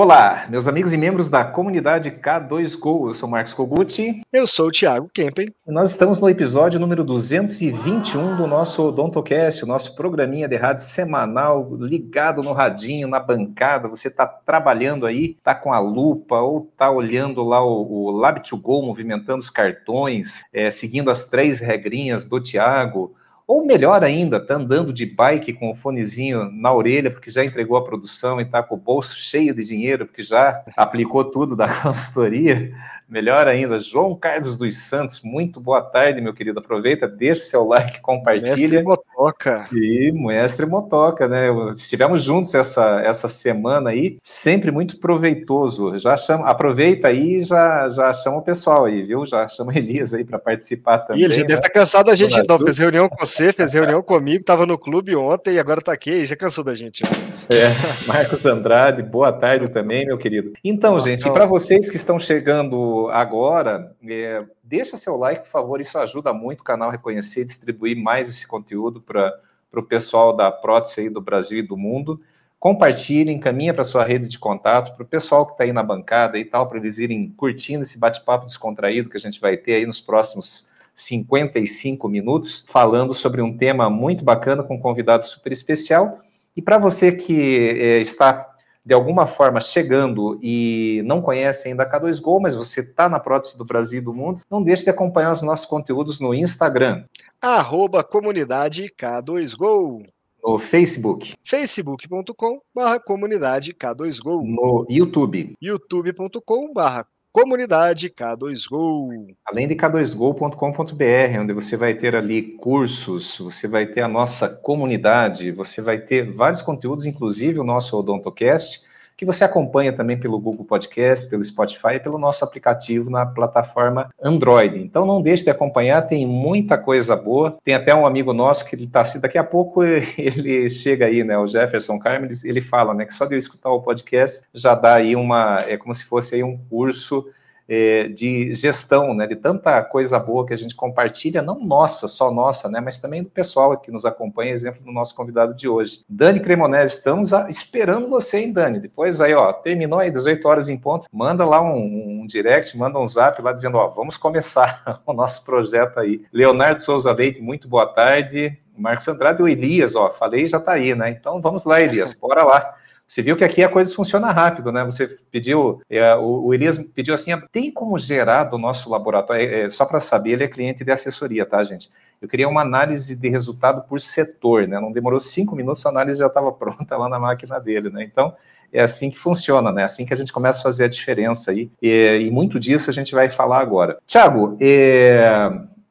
Olá, meus amigos e membros da comunidade K2Go. Eu sou Marcos Koguchi. Eu sou o Thiago Kempen. E nós estamos no episódio número 221 do nosso Odontocast, o nosso programinha de rádio semanal ligado no radinho, na bancada. Você está trabalhando aí, está com a lupa ou está olhando lá o, o Lab2Go, movimentando os cartões, é, seguindo as três regrinhas do Thiago ou melhor ainda, tá andando de bike com o fonezinho na orelha, porque já entregou a produção e está com o bolso cheio de dinheiro, porque já aplicou tudo da consultoria. Melhor ainda, João Carlos dos Santos, muito boa tarde, meu querido. Aproveita, deixa seu like, compartilha. Mestre Motoca. E mestre Motoca, né? Estivemos juntos essa, essa semana aí, sempre muito proveitoso. Já chama, aproveita aí e já, já chama o pessoal aí, viu? Já chama Elias aí para participar também. E ele já né? deve estar tá cansado da gente, então. Fez reunião com você, fez reunião comigo, estava no clube ontem e agora está aqui, já cansou da gente. É, Marcos Andrade, boa tarde também, meu querido. Então, gente, para vocês que estão chegando agora, é, deixa seu like, por favor, isso ajuda muito o canal a reconhecer e distribuir mais esse conteúdo para o pessoal da prótese aí do Brasil e do mundo. Compartilhe, encaminha para sua rede de contato, para o pessoal que está aí na bancada e tal, para eles irem curtindo esse bate-papo descontraído que a gente vai ter aí nos próximos 55 minutos, falando sobre um tema muito bacana com um convidado super especial. E para você que é, está de alguma forma chegando e não conhece ainda a K2Go, mas você está na prótese do Brasil e do mundo, não deixe de acompanhar os nossos conteúdos no Instagram. Arroba comunidade K2Go. No Facebook. facebook.com barra comunidade K2Go. No YouTube. youtube.com barra comunidade K2Go. Além de k2go.com.br, onde você vai ter ali cursos, você vai ter a nossa comunidade, você vai ter vários conteúdos, inclusive o nosso Odontocast, que você acompanha também pelo Google Podcast, pelo Spotify e pelo nosso aplicativo na plataforma Android. Então não deixe de acompanhar, tem muita coisa boa. Tem até um amigo nosso que ele está assim, daqui a pouco ele chega aí, né? O Jefferson Carmen, ele fala, né, que só de eu escutar o podcast já dá aí uma, é como se fosse aí um curso é, de gestão, né, de tanta coisa boa que a gente compartilha, não nossa, só nossa, né, mas também do pessoal que nos acompanha, exemplo do nosso convidado de hoje. Dani Cremonese, estamos a, esperando você, hein, Dani? Depois aí, ó, terminou aí 18 horas em ponto, manda lá um, um direct, manda um zap lá dizendo, ó, vamos começar o nosso projeto aí. Leonardo Souza Leite, muito boa tarde. Marcos Andrade e o Elias, ó, falei já tá aí, né? Então vamos lá, Elias, bora lá. Você viu que aqui a coisa funciona rápido, né? Você pediu, é, o, o, Elias pediu assim, tem como gerar do nosso laboratório, é, é, só para saber, ele é cliente de assessoria, tá, gente? Eu queria uma análise de resultado por setor, né? Não demorou cinco minutos, a análise já estava pronta lá na máquina dele, né? Então, é assim que funciona, né? Assim que a gente começa a fazer a diferença aí. E, e muito disso a gente vai falar agora. Tiago, é,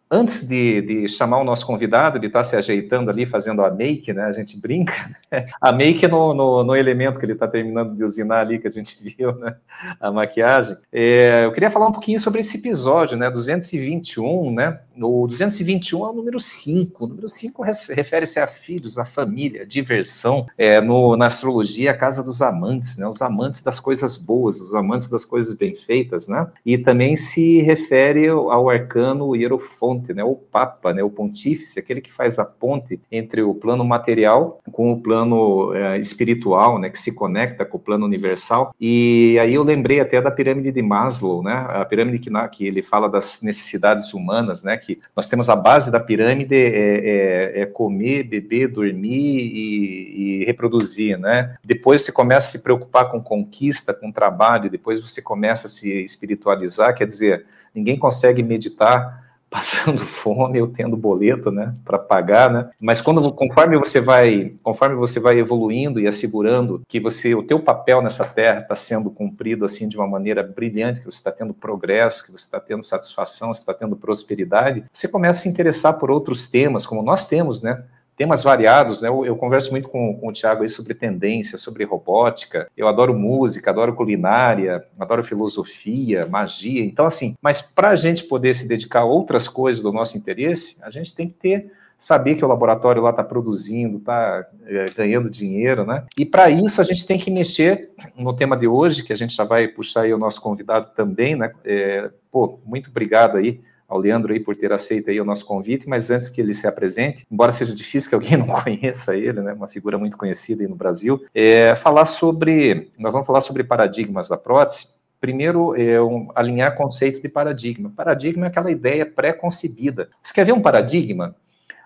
antes de, de, chamar o nosso convidado, ele está se ajeitando ali, fazendo a make, né? A gente brinca. A make no, no, no elemento que ele está terminando de usinar ali, que a gente viu, né? A maquiagem. É, eu queria falar um pouquinho sobre esse episódio, né? 221, né? O 221 é o número 5. O número 5 refere-se a filhos, a família, a diversão. É, no, na astrologia, a casa dos amantes, né? Os amantes das coisas boas, os amantes das coisas bem feitas, né? E também se refere ao arcano hierofonte, né? O Papa, né? O pontífice, aquele que faz a ponte entre o plano material com o plano é, espiritual, né? Que se conecta com o plano universal. E aí eu lembrei até da pirâmide de Maslow, né? A pirâmide que, que ele fala das necessidades humanas, né? que nós temos a base da pirâmide é, é, é comer, beber, dormir e, e, reproduzir, né? Depois você começa a se preocupar com conquista, com trabalho, depois você começa a se espiritualizar, quer dizer, ninguém consegue meditar passando fome ou tendo boleto, né, para pagar, né? Mas quando conforme você vai, conforme você vai evoluindo e assegurando que você, o teu papel nessa terra está sendo cumprido assim de uma maneira brilhante, que você está tendo progresso, que você está tendo satisfação, você está tendo prosperidade, você começa a se interessar por outros temas, como nós temos, né? Temas variados, né? Eu, eu converso muito com, com o Tiago aí sobre tendência, sobre robótica. Eu adoro música, adoro culinária, adoro filosofia, magia. Então, assim, mas para a gente poder se dedicar a outras coisas do nosso interesse, a gente tem que ter saber que o laboratório lá está produzindo, está é, ganhando dinheiro, né? E para isso a gente tem que mexer no tema de hoje, que a gente já vai puxar aí o nosso convidado também, né? É, pô, muito obrigado aí ao Leandro aí por ter aceito aí o nosso convite, mas antes que ele se apresente, embora seja difícil que alguém não conheça ele, né, uma figura muito conhecida aí no Brasil, é falar sobre, nós vamos falar sobre paradigmas da prótese, Primeiro, é um, alinhar conceito de paradigma. Paradigma é aquela ideia pré-concebida. Você quer ver um paradigma?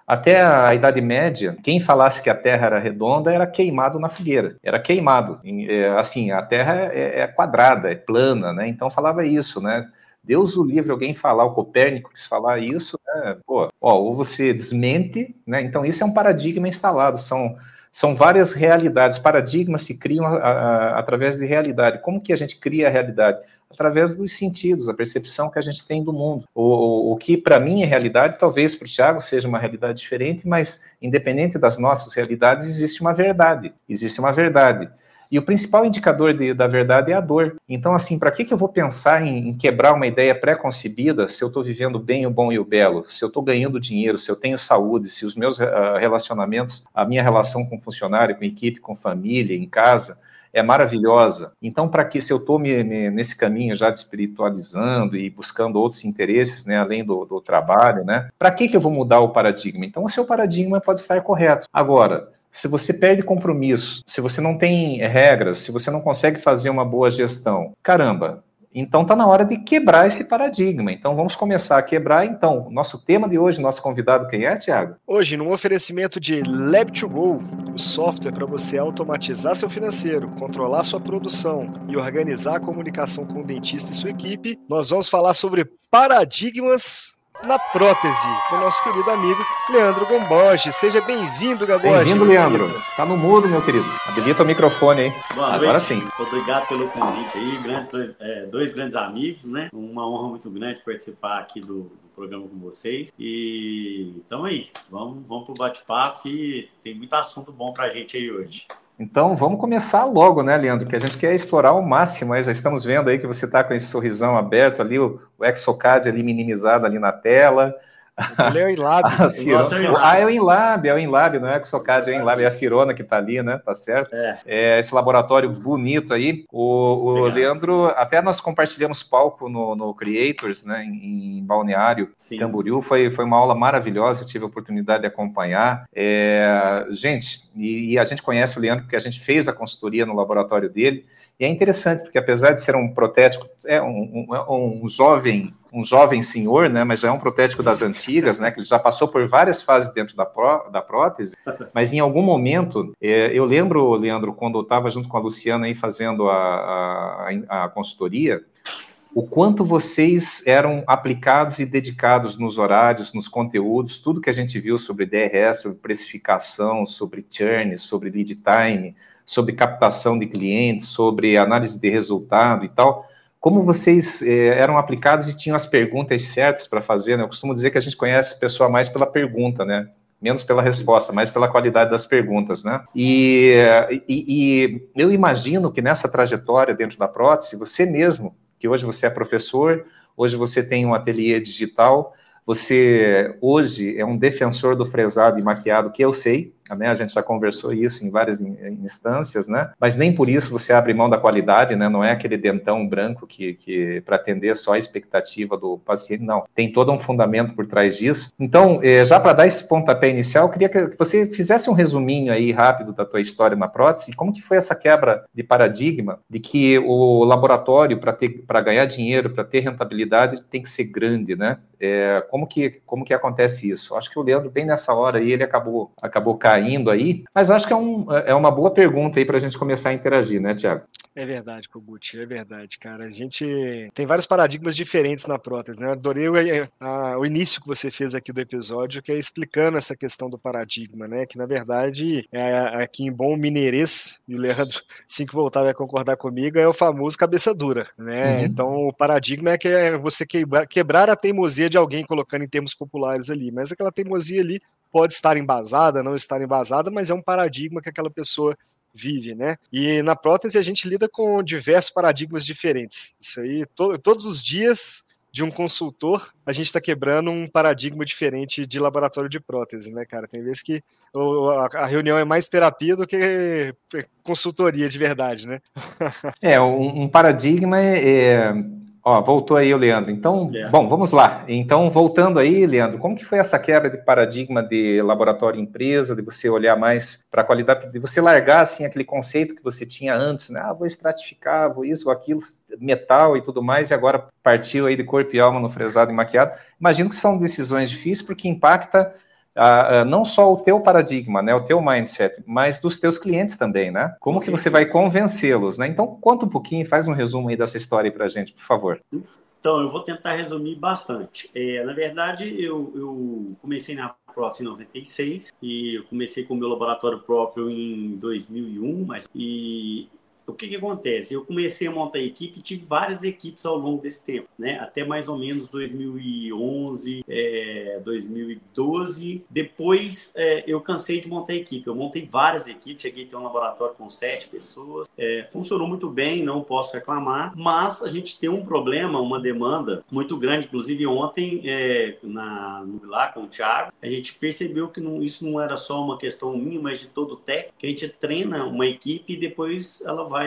Até a Idade Média, quem falasse que a Terra era redonda era queimado na fogueira. Era queimado. É, assim, a Terra é, é quadrada, é plana, né? Então falava isso, né? Deus o livre alguém falar, o Copérnico quis falar isso, né? Pô, ó, ou você desmente, né? Então isso é um paradigma instalado, são são várias realidades, paradigmas se criam a, a, através de realidade. Como que a gente cria a realidade? Através dos sentidos, a percepção que a gente tem do mundo. O, o, o que para mim é realidade, talvez para o Tiago seja uma realidade diferente, mas independente das nossas realidades, existe uma verdade. Existe uma verdade. E o principal indicador de, da verdade é a dor. Então, assim, para que, que eu vou pensar em, em quebrar uma ideia pré-concebida se eu estou vivendo bem, o bom e o belo, se eu estou ganhando dinheiro, se eu tenho saúde, se os meus uh, relacionamentos, a minha relação com funcionário, com equipe, com família, em casa, é maravilhosa. Então, para que se eu estou nesse caminho já de espiritualizando e buscando outros interesses, né, além do, do trabalho, né, para que, que eu vou mudar o paradigma? Então, o seu paradigma pode estar correto. Agora, se você perde compromisso, se você não tem regras, se você não consegue fazer uma boa gestão, caramba, então está na hora de quebrar esse paradigma. Então vamos começar a quebrar. Então, nosso tema de hoje, nosso convidado quem é, Tiago? Hoje, num oferecimento de Lab2Go, o software para você automatizar seu financeiro, controlar sua produção e organizar a comunicação com o dentista e sua equipe, nós vamos falar sobre paradigmas na prótese, com o nosso querido amigo Leandro Gomboge. Seja bem-vindo, Gaboge. Bem-vindo, Leandro. Tá no mudo, meu querido. Habilita o microfone aí. Boa Agora noite. sim. Obrigado pelo convite aí. Grandes, dois, é, dois, grandes amigos, né? Uma honra muito grande participar aqui do programa com vocês. E então aí, vamos, vamos pro bate-papo que tem muito assunto bom pra gente aí hoje. Então vamos começar logo, né, Leandro? Que a gente quer explorar ao máximo. Aí já estamos vendo aí que você está com esse sorrisão aberto ali, o, o ali minimizado ali na tela. Ele é o Inlab. ah, é o Inlab, é o Inlab, não é que Socad, é o Inlab, é a Cirona que está ali, né? Tá certo? É. é. esse laboratório bonito aí. O, o Leandro, até nós compartilhamos palco no, no Creators, né? Em, em Balneário, Sim. Camboriú. Foi, foi uma aula maravilhosa, tive a oportunidade de acompanhar. É, gente, e, e a gente conhece o Leandro porque a gente fez a consultoria no laboratório dele. E é interessante, porque apesar de ser um protético, é um, um, um, jovem, um jovem senhor, né, mas é um protético das antigas, né, que ele já passou por várias fases dentro da, pró, da prótese, mas em algum momento, é, eu lembro, Leandro, quando eu estava junto com a Luciana aí fazendo a, a, a consultoria, o quanto vocês eram aplicados e dedicados nos horários, nos conteúdos, tudo que a gente viu sobre DRS, sobre precificação, sobre churn, sobre lead time, sobre captação de clientes, sobre análise de resultado e tal. Como vocês eh, eram aplicados e tinham as perguntas certas para fazer, né? Eu costumo dizer que a gente conhece a pessoa mais pela pergunta, né? Menos pela resposta, mais pela qualidade das perguntas, né? E, e, e eu imagino que nessa trajetória dentro da prótese, você mesmo, que hoje você é professor, hoje você tem um ateliê digital, você hoje é um defensor do fresado e maquiado, que eu sei, né? A gente já conversou isso em várias instâncias, né? Mas nem por isso você abre mão da qualidade, né? Não é aquele dentão branco que, que para atender só a expectativa do paciente, não. Tem todo um fundamento por trás disso. Então, eh, já para dar esse pontapé inicial, eu queria que você fizesse um resuminho aí rápido da tua história na prótese, como que foi essa quebra de paradigma de que o laboratório para ter para ganhar dinheiro, para ter rentabilidade, tem que ser grande, né? É, como que como que acontece isso? Acho que o Leandro bem nessa hora aí ele acabou acabou caindo caindo aí, mas acho que é, um, é uma boa pergunta aí para a gente começar a interagir, né, Tiago? É verdade, Kogut, é verdade, cara. A gente tem vários paradigmas diferentes na prótese, né? Eu adorei o, a, o início que você fez aqui do episódio, que é explicando essa questão do paradigma, né? Que na verdade, é, aqui em bom mineirês, e o Leandro, assim que voltar, vai concordar comigo, é o famoso cabeça dura, né? Uhum. Então, o paradigma é que é você quebrar, quebrar a teimosia de alguém, colocando em termos populares ali, mas aquela teimosia ali pode estar embasada, não estar embasada, mas é um paradigma que aquela pessoa vive, né? E na prótese a gente lida com diversos paradigmas diferentes. Isso aí, to todos os dias de um consultor, a gente está quebrando um paradigma diferente de laboratório de prótese, né, cara? Tem vezes que a reunião é mais terapia do que consultoria de verdade, né? é, um, paradigma é, é Ó, voltou aí o Leandro. Então, é. bom, vamos lá. Então, voltando aí, Leandro, como que foi essa quebra de paradigma de laboratório empresa, de você olhar mais para a qualidade, de você largar assim aquele conceito que você tinha antes, né? Ah, vou estratificar, vou isso, vou aquilo, metal e tudo mais, e agora partiu aí de corpo e alma no fresado e maquiado. Imagino que são decisões difíceis porque impacta Uh, uh, não só o teu paradigma, né, o teu mindset, mas dos teus clientes também, né? Como Sim. que você vai convencê-los, né? Então, conta um pouquinho, faz um resumo aí dessa história para a gente, por favor. Então, eu vou tentar resumir bastante. É, na verdade, eu, eu comecei na prótese em 96 e eu comecei com o meu laboratório próprio em 2001, mas e o que, que acontece? Eu comecei a montar a equipe tive várias equipes ao longo desse tempo, né? Até mais ou menos 2011, é, 2012. Depois é, eu cansei de montar a equipe. Eu montei várias equipes, cheguei a ter um laboratório com sete pessoas. É, funcionou muito bem, não posso reclamar, mas a gente tem um problema, uma demanda muito grande. Inclusive, ontem, é, na, lá com o Thiago, a gente percebeu que não, isso não era só uma questão minha, mas de todo o técnico, que a gente treina uma equipe e depois ela vai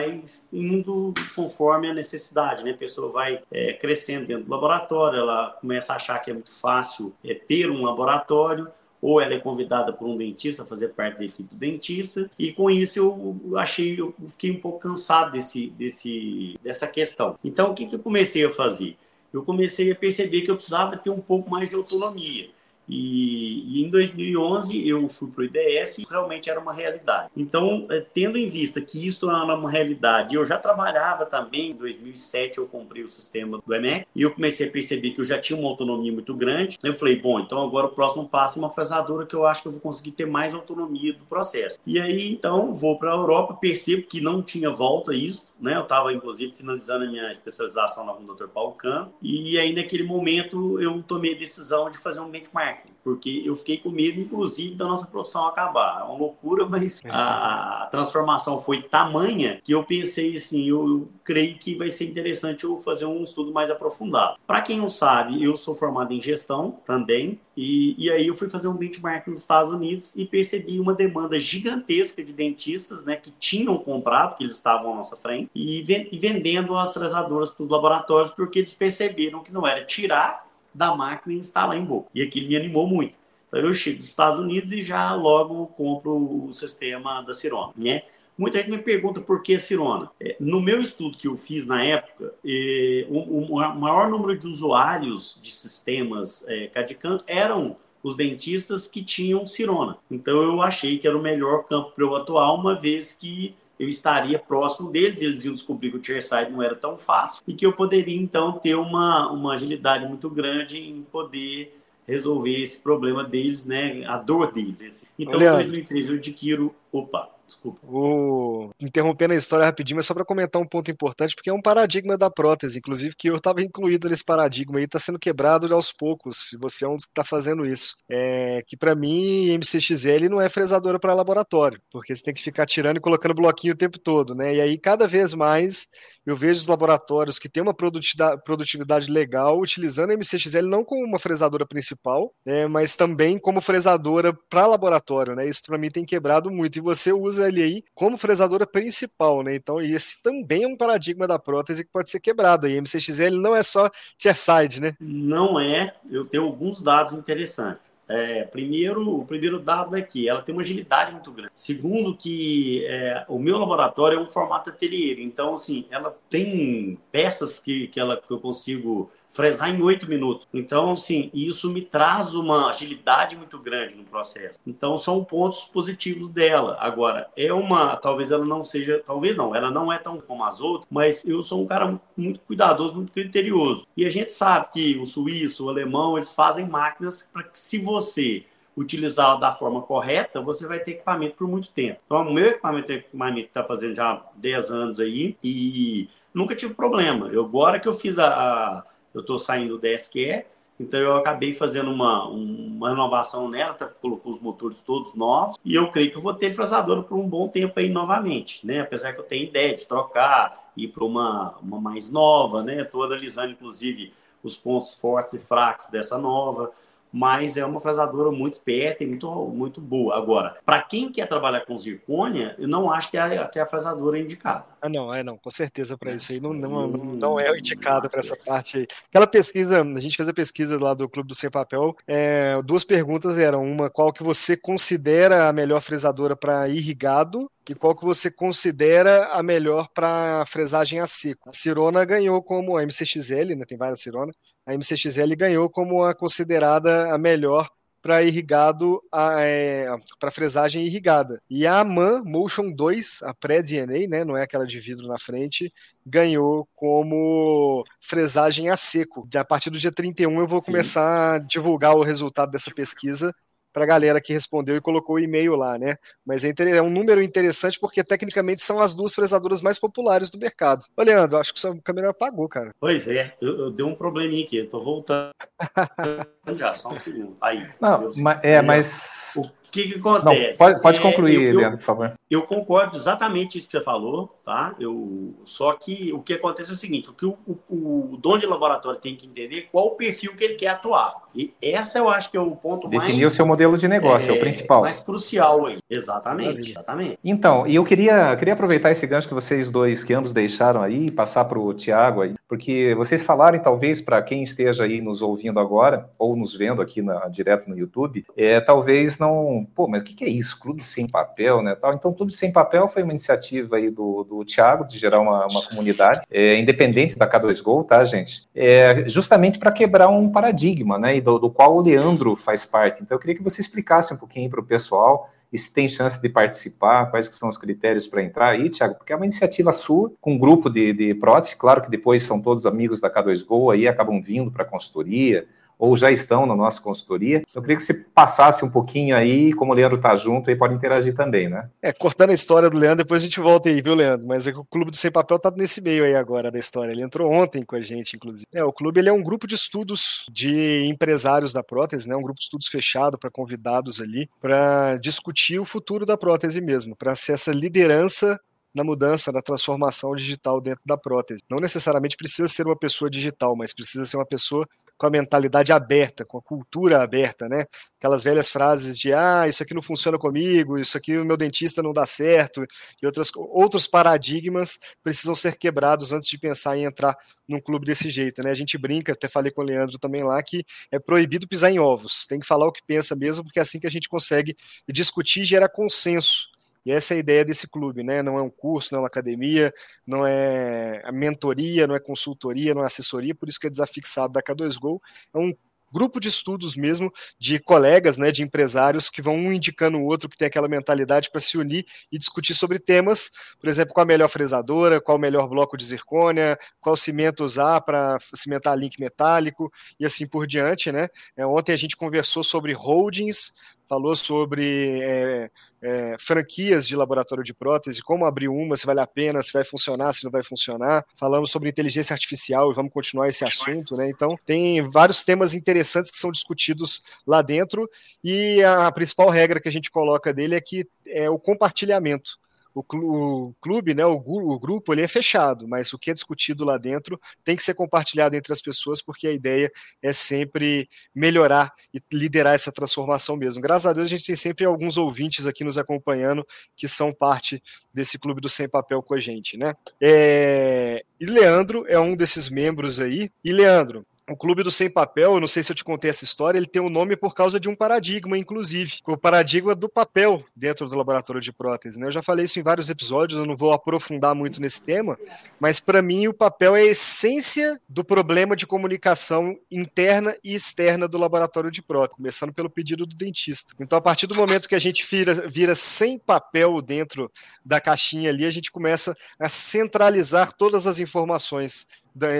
indo conforme a necessidade, né? A pessoa vai é, crescendo dentro do laboratório, ela começa a achar que é muito fácil é, ter um laboratório, ou ela é convidada por um dentista a fazer parte da equipe do dentista, e com isso eu achei, eu fiquei um pouco cansado desse, desse, dessa questão. Então, o que, que eu comecei a fazer? Eu comecei a perceber que eu precisava ter um pouco mais de autonomia. E, e, em 2011 eu fui para o IDS e realmente era uma realidade. Então, é, tendo em vista que isso era uma realidade, eu já trabalhava também, em 2007 eu comprei o sistema do EMEC e eu comecei a perceber que eu já tinha uma autonomia muito grande. Eu falei, bom, então agora o próximo passo é uma fresadora que eu acho que eu vou conseguir ter mais autonomia do processo. E aí, então, vou para a Europa, percebo que não tinha volta isso, né? Eu estava, inclusive, finalizando a minha especialização lá com o Dr. Paulo Cano e aí, naquele momento, eu tomei a decisão de fazer um benchmark porque eu fiquei com medo, inclusive, da nossa profissão acabar. É uma loucura, mas é. a, transformação foi tamanha que eu pensei assim, eu, eu, creio que vai ser interessante eu fazer um estudo mais aprofundado. Para quem não sabe, eu sou formado em gestão também, e, e aí eu fui fazer um benchmark nos Estados Unidos e percebi uma demanda gigantesca de dentistas, né, que tinham comprado, que eles estavam à nossa frente, e, e vendendo as trazadoras para os laboratórios, porque eles perceberam que não era tirar da máquina e instalar em boca. E aquilo me animou muito. Então eu chego dos Estados Unidos e já logo compro o sistema da Cirona, né? Muita gente me pergunta por que Cirona. É, no meu estudo que eu fiz na época, é, o, maior número de usuários de sistemas é, CAD-CAM eram os dentistas que tinham Cirona. Então eu achei que era o melhor campo para eu atuar, uma vez que eu estaria próximo deles, eles iam descobrir que o chairside não era tão fácil e que eu poderia então ter uma, uma agilidade muito grande em poder resolver esse problema deles, né, a dor deles. Então, em 2013 eu adquiro, opa, Desculpa. Vou interrompendo a história rapidinho, mas só para comentar um ponto importante, porque é um paradigma da prótese, inclusive, que eu estava incluído nesse paradigma e está sendo quebrado aos poucos, se você é um dos que está fazendo isso. É, que para mim, MCXL não é fresadora para laboratório, porque você tem que ficar tirando e colocando bloquinho o tempo todo, né? E aí, cada vez mais, eu vejo os laboratórios que têm uma produtividade, legal utilizando a MCXL não como uma fresadora principal, né, mas também como fresadora para laboratório, né? Isso para mim tem quebrado muito. E você usa ele aí como fresadora principal, né? Então, esse também é um paradigma da prótese que pode ser quebrado. E a MCXL não é só chairside, né? Não é. Eu tenho alguns dados interessantes. É, primeiro, o primeiro dado é que ela tem uma agilidade muito grande. Segundo, que é, o meu laboratório é um formato ateliê, então assim, ela tem peças que, que, ela, que eu consigo fresar em oito minutos. Então, assim, isso me traz uma agilidade muito grande no processo. Então, são pontos positivos dela. Agora, é uma, talvez ela não seja, talvez não, ela não é tão como as outras, mas eu sou um cara muito cuidadoso, muito criterioso. E a gente sabe que o suíço, o alemão, eles fazem máquinas para que se você utilizá-la da forma correta, você vai ter equipamento por muito tempo. Então, o meu equipamento é equipamento está fazendo já 10 anos aí e nunca tive problema. Eu, agora que eu fiz a, a eu estou saindo do DSQE, então eu acabei fazendo uma, uma renovação nela, tá, colocou os motores todos novos, e eu creio que eu vou ter frasadora por um bom tempo aí novamente, né? Apesar que eu tenho ideia de trocar, ir para uma, uma mais nova, né? Estou analisando, inclusive, os pontos fortes e fracos dessa nova, mas é uma fresadora muito esperta e muito, muito boa. Agora, para quem quer trabalhar com zircônia, eu não acho que é, que é a fresadora indicada. Ah, não, é não, com certeza para isso aí não, não, não, não é indicado para essa parte aí. Aquela pesquisa, a gente fez a pesquisa lá do Clube do Sem Papel, é, duas perguntas eram, uma, qual que você considera a melhor fresadora para irrigado e qual que você considera a melhor para fresagem a seco. A Cirona ganhou como a MCXL, né, tem várias Cirona, a MCXL ganhou como a considerada a melhor para irrigado, é, para fresagem irrigada. E a AMAN Motion 2, a pré-DNA, né, não é aquela de vidro na frente, ganhou como fresagem a seco. A partir do dia 31 eu vou Sim. começar a divulgar o resultado dessa pesquisa para a galera que respondeu e colocou o e-mail lá, né? Mas é, é, um número interessante porque tecnicamente são as duas fresadoras mais populares do mercado. Ô, Leandro, acho que sua câmera apagou, cara. Pois é, eu, eu dei um probleminha aqui, eu tô voltando já, só um segundo. Aí. Não, mas, é, mas. O que, que acontece? Não, pode, pode concluir, é, eu, Leandro, por favor. Eu concordo exatamente isso que você falou, tá? Eu, só que o que acontece é o seguinte: o que o, o, o dono de laboratório tem que entender é qual o perfil que ele quer atuar. E essa eu acho que é o ponto Definir mais. Definir o seu modelo de negócio, é, é, o principal. Mais crucial aí. Exatamente, exatamente. Então, e eu queria, queria aproveitar esse gancho que vocês dois, que ambos deixaram aí, passar para o Tiago aí, porque vocês falaram, talvez, para quem esteja aí nos ouvindo agora, ou nos vendo aqui na, direto no YouTube, é, talvez não. Pô, mas o que, que é isso? Clube sem papel, né? Tal. Então, Clube sem papel foi uma iniciativa aí do, do Tiago, de gerar uma, uma comunidade, é, independente da K2Go, tá, gente? É, justamente para quebrar um paradigma, né? do, do qual o Leandro faz parte. Então, eu queria que você explicasse um pouquinho para o pessoal e se tem chance de participar, quais que são os critérios para entrar aí, Tiago, porque é uma iniciativa sua, com um grupo de, de prótese, claro que depois são todos amigos da K2Go, aí acabam vindo para a consultoria, ou já estão na nossa consultoria. Eu queria que você passasse um pouquinho aí, como o Leandro está junto, aí pode interagir também, né? É, cortando a história do Leandro, depois a gente volta aí, viu, Leandro? Mas é que o Clube do Sem Papel está nesse meio aí agora da história. Ele entrou ontem com a gente, inclusive. É, o clube ele é um grupo de estudos de empresários da prótese, né? Um grupo de estudos fechado para convidados ali, para discutir o futuro da prótese mesmo, para ser essa liderança na mudança, na transformação digital dentro da prótese. Não necessariamente precisa ser uma pessoa digital, mas precisa ser uma pessoa com a mentalidade aberta, com a cultura aberta, né? Aquelas velhas frases de ah, isso aqui não funciona comigo, isso aqui o meu dentista não dá certo, e outras, outros paradigmas precisam ser quebrados antes de pensar em entrar num clube desse jeito, né? A gente brinca, até falei com o Leandro também lá, que é proibido pisar em ovos, tem que falar o que pensa mesmo, porque é assim que a gente consegue discutir e gerar consenso e essa é a ideia desse clube, né? Não é um curso, não é uma academia, não é a mentoria, não é consultoria, não é assessoria, por isso que é desafixado da K2Go. É um grupo de estudos mesmo de colegas, né, de empresários que vão um indicando o outro que tem aquela mentalidade para se unir e discutir sobre temas, por exemplo, qual a melhor fresadora, qual o melhor bloco de zircônia, qual cimento usar para cimentar link metálico e assim por diante, né? É, ontem a gente conversou sobre holdings, falou sobre é, é, franquias de laboratório de prótese, como abrir uma, se vale a pena, se vai funcionar, se não vai funcionar. Falamos sobre inteligência artificial e vamos continuar esse assunto, né? Então, tem vários temas interessantes que são discutidos lá dentro e a principal regra que a gente coloca dele é que é o compartilhamento o, clube, né, o, grupo, ele é fechado, mas o que é discutido lá dentro tem que ser compartilhado entre as pessoas, porque a ideia é sempre melhorar e liderar essa transformação mesmo. Graças a Deus, a gente tem sempre alguns ouvintes aqui nos acompanhando que são parte desse clube do Sem Papel com a gente, né? É... E Leandro é um desses membros aí. E Leandro, o Clube do Sem Papel, eu não sei se eu te contei essa história, ele tem o um nome por causa de um paradigma, inclusive, o paradigma do papel dentro do laboratório de prótese. Né? Eu já falei isso em vários episódios, eu não vou aprofundar muito nesse tema, mas para mim o papel é a essência do problema de comunicação interna e externa do laboratório de prótese, começando pelo pedido do dentista. Então, a partir do momento que a gente vira, vira sem papel dentro da caixinha ali, a gente começa a centralizar todas as informações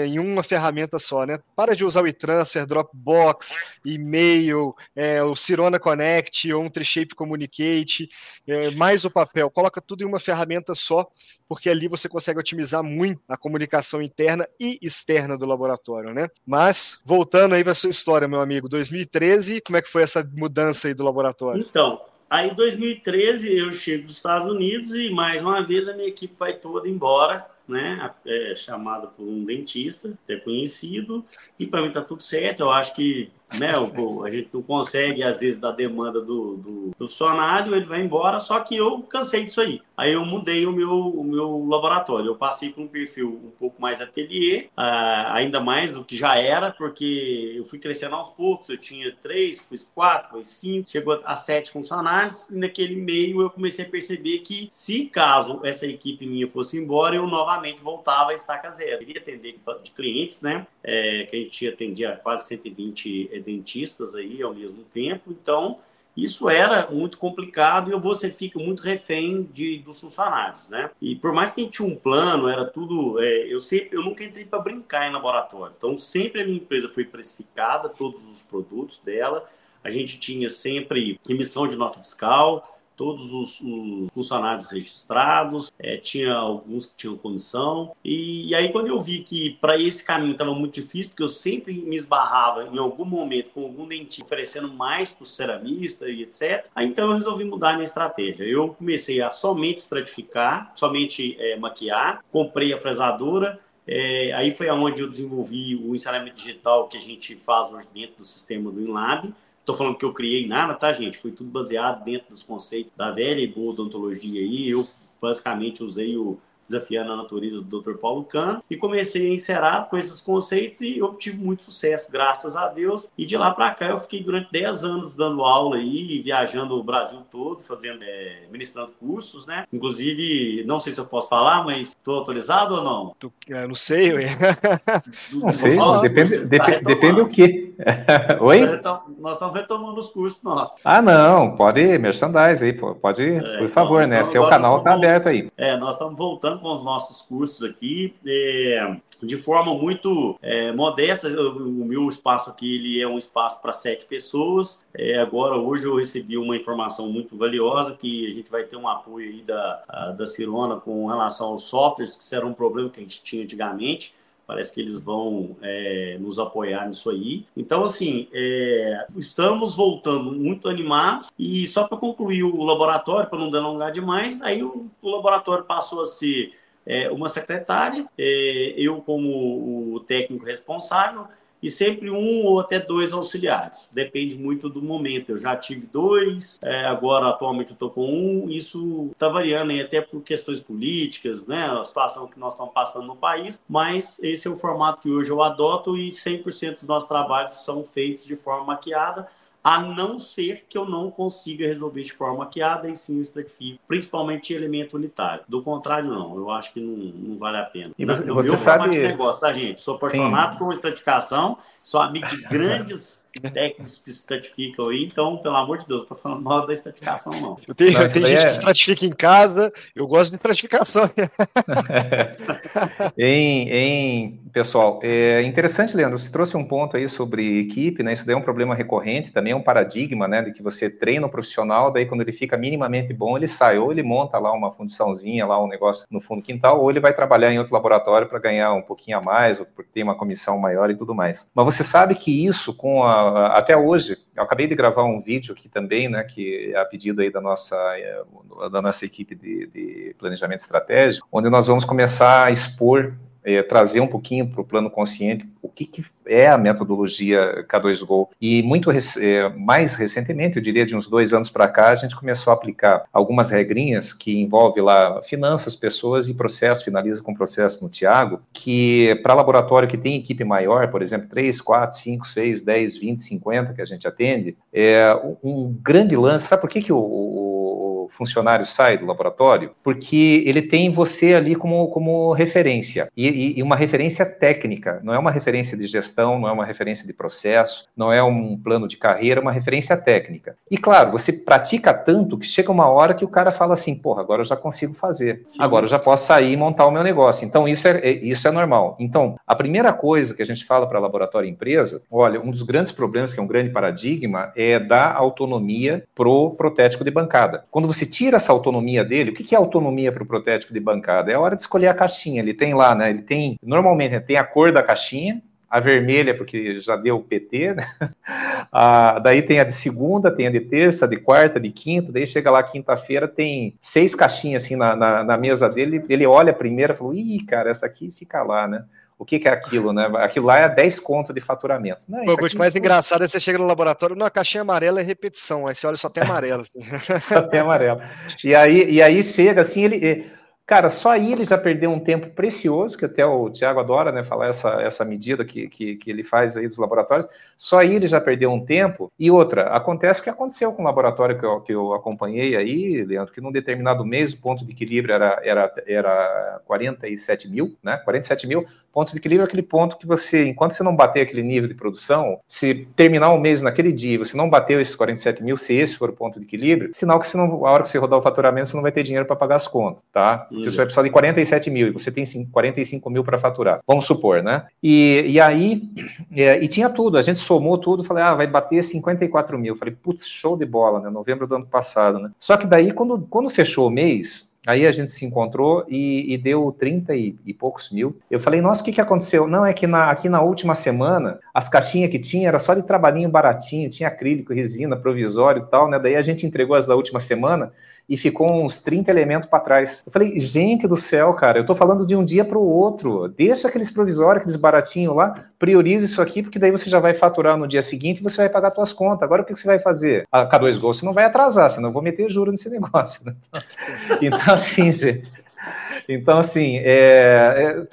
em uma ferramenta só, né? Para de usar o e-transfer, Dropbox, e-mail, é, o Cirona Connect ou um Trishape Communicate, é, mais o papel. Coloca tudo em uma ferramenta só, porque ali você consegue otimizar muito a comunicação interna e externa do laboratório, né? Mas, voltando aí para sua história, meu amigo, 2013, como é que foi essa mudança aí do laboratório? Então, Aí, em 2013, eu chego dos Estados Unidos e, mais uma vez, a minha equipe vai toda embora né? É, chamado por um dentista, até conhecido, e para mim tá tudo certo. Eu acho que né? a gente não consegue, às vezes, da demanda do, do, do, funcionário, ele vai embora, só que eu cansei disso aí. Aí eu mudei o meu, o meu laboratório. Eu passei para um perfil um pouco mais ateliê, uh, ainda mais do que já era, porque eu fui crescendo aos poucos. Eu tinha três, depois quatro, depois cinco, chegou a sete funcionários. E naquele meio eu comecei a perceber que, se caso essa equipe minha fosse embora, eu novamente voltava a estaca zero. Eu queria atender de clientes, né? É, que a gente atendia quase 120 é, dentistas aí ao mesmo tempo. Então, isso era muito complicado e você fica muito refém de, dos funcionários, né? E por mais que a gente tinha um plano, era tudo. É, eu sempre, eu nunca entrei para brincar em laboratório. Então sempre a minha empresa foi precificada, todos os produtos dela. A gente tinha sempre emissão de nota fiscal, todos os, os funcionários registrados, é, tinha alguns que tinham comissão. E, e aí, quando eu vi que para esse caminho estava muito difícil, porque eu sempre me esbarrava em algum momento com algum dentista oferecendo mais para o ceramista e etc., aí então eu resolvi mudar minha estratégia. Eu comecei a somente estratificar, somente é, maquiar, comprei a fresadora. É, aí foi aonde eu desenvolvi o ensinamento digital que a gente faz hoje dentro do sistema do InLab Estou falando que eu criei nada, tá, gente? Foi tudo baseado dentro dos conceitos da velha e boa odontologia aí. Eu basicamente usei o desafiando a natureza do Dr. Paulo Kahn e comecei a encerar com esses conceitos e obtive muito sucesso, graças a Deus. E de lá para cá eu fiquei durante 10 anos dando aula aí, viajando o Brasil todo, fazendo, é, ministrando cursos, né? Inclusive, não sei se eu posso falar, mas estou autorizado ou não? Tu, não sei, ué. Não sei, depende, depende, depende do que. Oi? Nós estamos retomando os cursos nossos. Ah, não, pode merchandise aí, pode, é, por então, favor, então, né? Então, Seu canal está aberto aí. É, nós estamos voltando com os nossos cursos aqui. É, de forma muito é, modesta, o meu espaço aqui ele é um espaço para sete pessoas. É, agora, hoje eu recebi uma informação muito valiosa que a gente vai ter um apoio aí da, da Cirona com relação aos softwares, que isso era um problema que a gente tinha antigamente. Parece que eles vão é, nos apoiar nisso aí. Então, assim, é, estamos voltando muito animados. E só para concluir o laboratório, para não delongar demais, aí o, o laboratório passou a ser é, uma secretária, é, eu como o técnico responsável, e sempre um ou até dois auxiliares. Depende muito do momento. Eu já tive dois, é, agora atualmente eu estou com um. Isso está variando aí, até por questões políticas, né? A situação que nós estamos passando no país. Mas esse é o formato que hoje eu adoto e 100% dos nossos trabalhos são feitos de forma maquiada a não ser que eu não consiga resolver de forma maquiada e sim estratifico, principalmente elemento unitário. Do contrário, não. Eu acho que não, não vale a pena. E você, no você meu sabe... de negócio, tá, gente? Sou apaixonado sim. por estratificação, sou amigo de grandes técnicos que se estratificam aí, então, pelo amor de Deus, não tô falando mal da estratificação, não. Eu tenho, não, tenho gente é... que estratifica em casa, eu gosto de estratificação. em, em, pessoal, é interessante, Leandro, você trouxe um ponto aí sobre equipe, né? Isso daí é um problema recorrente, também é um paradigma, né? De que você treina o profissional, daí quando ele fica minimamente bom, ele sai, ou ele monta lá uma fundiçãozinha, lá um negócio no fundo do quintal, ou ele vai trabalhar em outro laboratório para ganhar um pouquinho a mais, ou porque tem uma comissão maior e tudo mais. Mas você sabe que isso, com a até hoje, eu acabei de gravar um vídeo aqui também, né, que é a pedido aí da nossa, é, da nossa equipe de, de planejamento estratégico, onde nós vamos começar a expor é, trazer um pouquinho para o plano consciente o que, que, é a metodologia K2Go. E muito é, mais recentemente, eu diria de uns dois anos para cá, a gente começou a aplicar algumas regrinhas que envolvem lá finanças, pessoas e processo, finaliza com processo no Tiago, que para laboratório que tem equipe maior, por exemplo, 3, 4, 5, 6, 10, 20, 50 que a gente atende, é um grande lance. Sabe por que, que o, o funcionário sai do laboratório, porque ele tem você ali como, como referência, e, e, uma referência técnica, não é uma referência de gestão, não é uma referência de processo, não é um plano de carreira, é uma referência técnica. E claro, você pratica tanto que chega uma hora que o cara fala assim, porra, agora eu já consigo fazer, Sim. agora eu já posso sair e montar o meu negócio. Então isso é, é isso é normal. Então, a primeira coisa que a gente fala para laboratório e empresa, olha, um dos grandes problemas, que é um grande paradigma, é dar autonomia pro protético de bancada. Quando você tira essa autonomia dele, o que é autonomia para o protético de bancada? É a hora de escolher a caixinha. Ele tem lá, né? Ele tem, normalmente, tem a cor da caixinha, a vermelha, porque já deu o PT, né? Daí tem a de segunda, tem a de terça, de quarta, de quinta, daí chega lá quinta-feira, tem seis caixinhas assim na, na, na, mesa dele, ele olha a primeira e fala, ih, cara, essa aqui fica lá, né? O que, que é aquilo, né? Aquilo lá é 10 conto de faturamento. Não, o mais é... engraçado é você chega no laboratório, não, a caixinha amarela é repetição, aí você olha só tem amarelo. Assim. só tem amarelo. E aí, e aí chega assim, ele Cara, só aí ele já perdeu um tempo precioso, que até o Tiago adora né, falar essa, essa medida que, que, que, ele faz aí dos laboratórios. Só aí ele já perdeu um tempo. E outra, acontece o que aconteceu com o laboratório que eu, que eu acompanhei aí, Leandro, que num determinado mês o ponto de equilíbrio era, era, era 47 mil, né? 47 mil. Ponto de equilíbrio é aquele ponto que você, enquanto você não bater aquele nível de produção, se terminar o mês naquele dia, você não bateu esses 47 mil, se esse for o ponto de equilíbrio, sinal que não, a hora que você rodar o faturamento, você não vai ter dinheiro para pagar as contas, tá? Porque você vai precisar de 47 mil e você tem 45 mil para faturar, vamos supor, né? E, e aí, é, e tinha tudo, a gente somou tudo, falei, ah, vai bater 54 mil. Falei, putz, show de bola, né? Novembro do ano passado, né? Só que daí, quando, quando fechou o mês, Aí a gente se encontrou e, e deu 30 e, e, poucos mil. Eu falei, nossa, o que, que aconteceu? Não, é que na, aqui na última semana, as caixinhas que tinha era só de trabalhinho baratinho, tinha acrílico, resina, provisório e tal, né? Daí a gente entregou as da última semana e ficou uns 30 elementos para trás. Eu falei, gente do céu, cara, eu estou falando de um dia para o outro. Deixa aqueles provisórios, aqueles baratinhos lá, priorize isso aqui, porque daí você já vai faturar no dia seguinte e você vai pagar suas contas. Agora o que você vai fazer? A K2 Go você não vai atrasar, senão eu vou meter juro nesse negócio. Né? Então, assim, gente. Então, assim, é,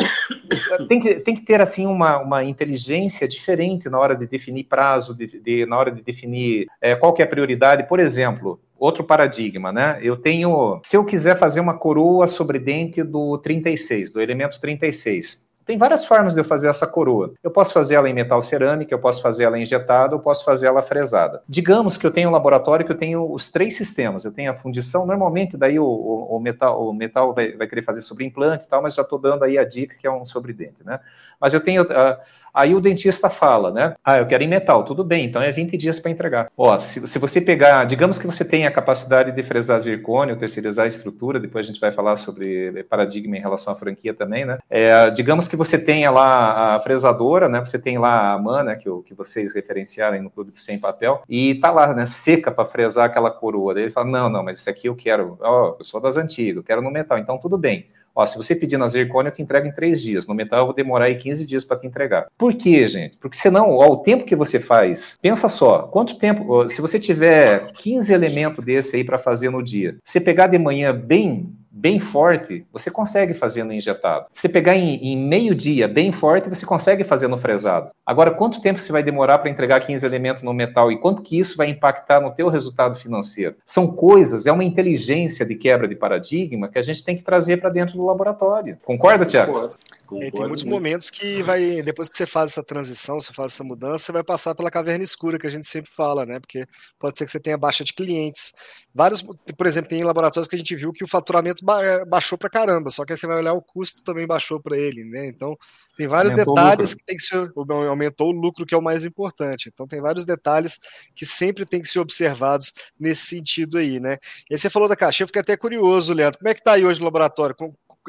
é, tem, que, tem que ter assim uma, uma inteligência diferente na hora de definir prazo, de, de na hora de definir é, qual que é a prioridade. Por exemplo, outro paradigma, né? Eu tenho, se eu quiser fazer uma coroa sobre dente do 36, do elemento 36, tem várias formas de eu fazer essa coroa. Eu posso fazer ela em metal cerâmica, eu posso fazer ela injetada, eu posso fazer ela fresada. Digamos que eu tenho um laboratório que eu tenho os três sistemas. Eu tenho a fundição, normalmente daí o, o, o metal, o metal vai, vai, querer fazer sobre implante e tal, mas já estou dando aí a dica que é um sobre dente, né? Mas eu tenho... Uh, Aí o dentista fala, né? Ah, eu quero em metal, tudo bem, então é 20 dias para entregar. Ó, se, se, você pegar, digamos que você tem a capacidade de fresar zircônio, terceirizar a estrutura, depois a gente vai falar sobre paradigma em relação à franquia também, né? É, digamos que você tenha lá a fresadora, né? Você tem lá a MAN, né? Que, que vocês referenciaram no clube de sem papel, e tá lá, né? Seca para fresar aquela coroa. Daí ele fala: não, não, mas isso aqui eu quero, ó, eu sou das antigas, eu quero no metal, então tudo bem. Ó, se você pedir na zircônia, eu te entrego em três dias. No metal, eu vou demorar aí 15 dias para te entregar. Por quê, gente? Porque senão, ó, o tempo que você faz, pensa só, quanto tempo, ó, se você tiver 15 elementos desse aí para fazer no dia, você pegar de manhã bem bem forte, você consegue fazer no injetado. Se pegar em, em meio dia bem forte, você consegue fazer no fresado. Agora, quanto tempo você vai demorar para entregar 15 elementos no metal e quanto que isso vai impactar no teu resultado financeiro? São coisas, é uma inteligência de quebra de paradigma que a gente tem que trazer para dentro do laboratório. Concorda, Tiago? Concordo. É, tem muitos momentos que vai, depois que você faz essa transição, você faz essa mudança, você vai passar pela caverna escura que a gente sempre fala, né? Porque pode ser que você tenha baixa de clientes. Vários, por exemplo, tem laboratórios que a gente viu que o faturamento baixou para caramba, só que aí você vai olhar o custo também baixou para ele, né? Então, tem vários aumentou detalhes que tem que ser aumentou o lucro que é o mais importante. Então, tem vários detalhes que sempre tem que ser observados nesse sentido aí, né? E aí você falou da caixa, eu fiquei até curioso, Leandro. Como é que tá aí hoje no laboratório?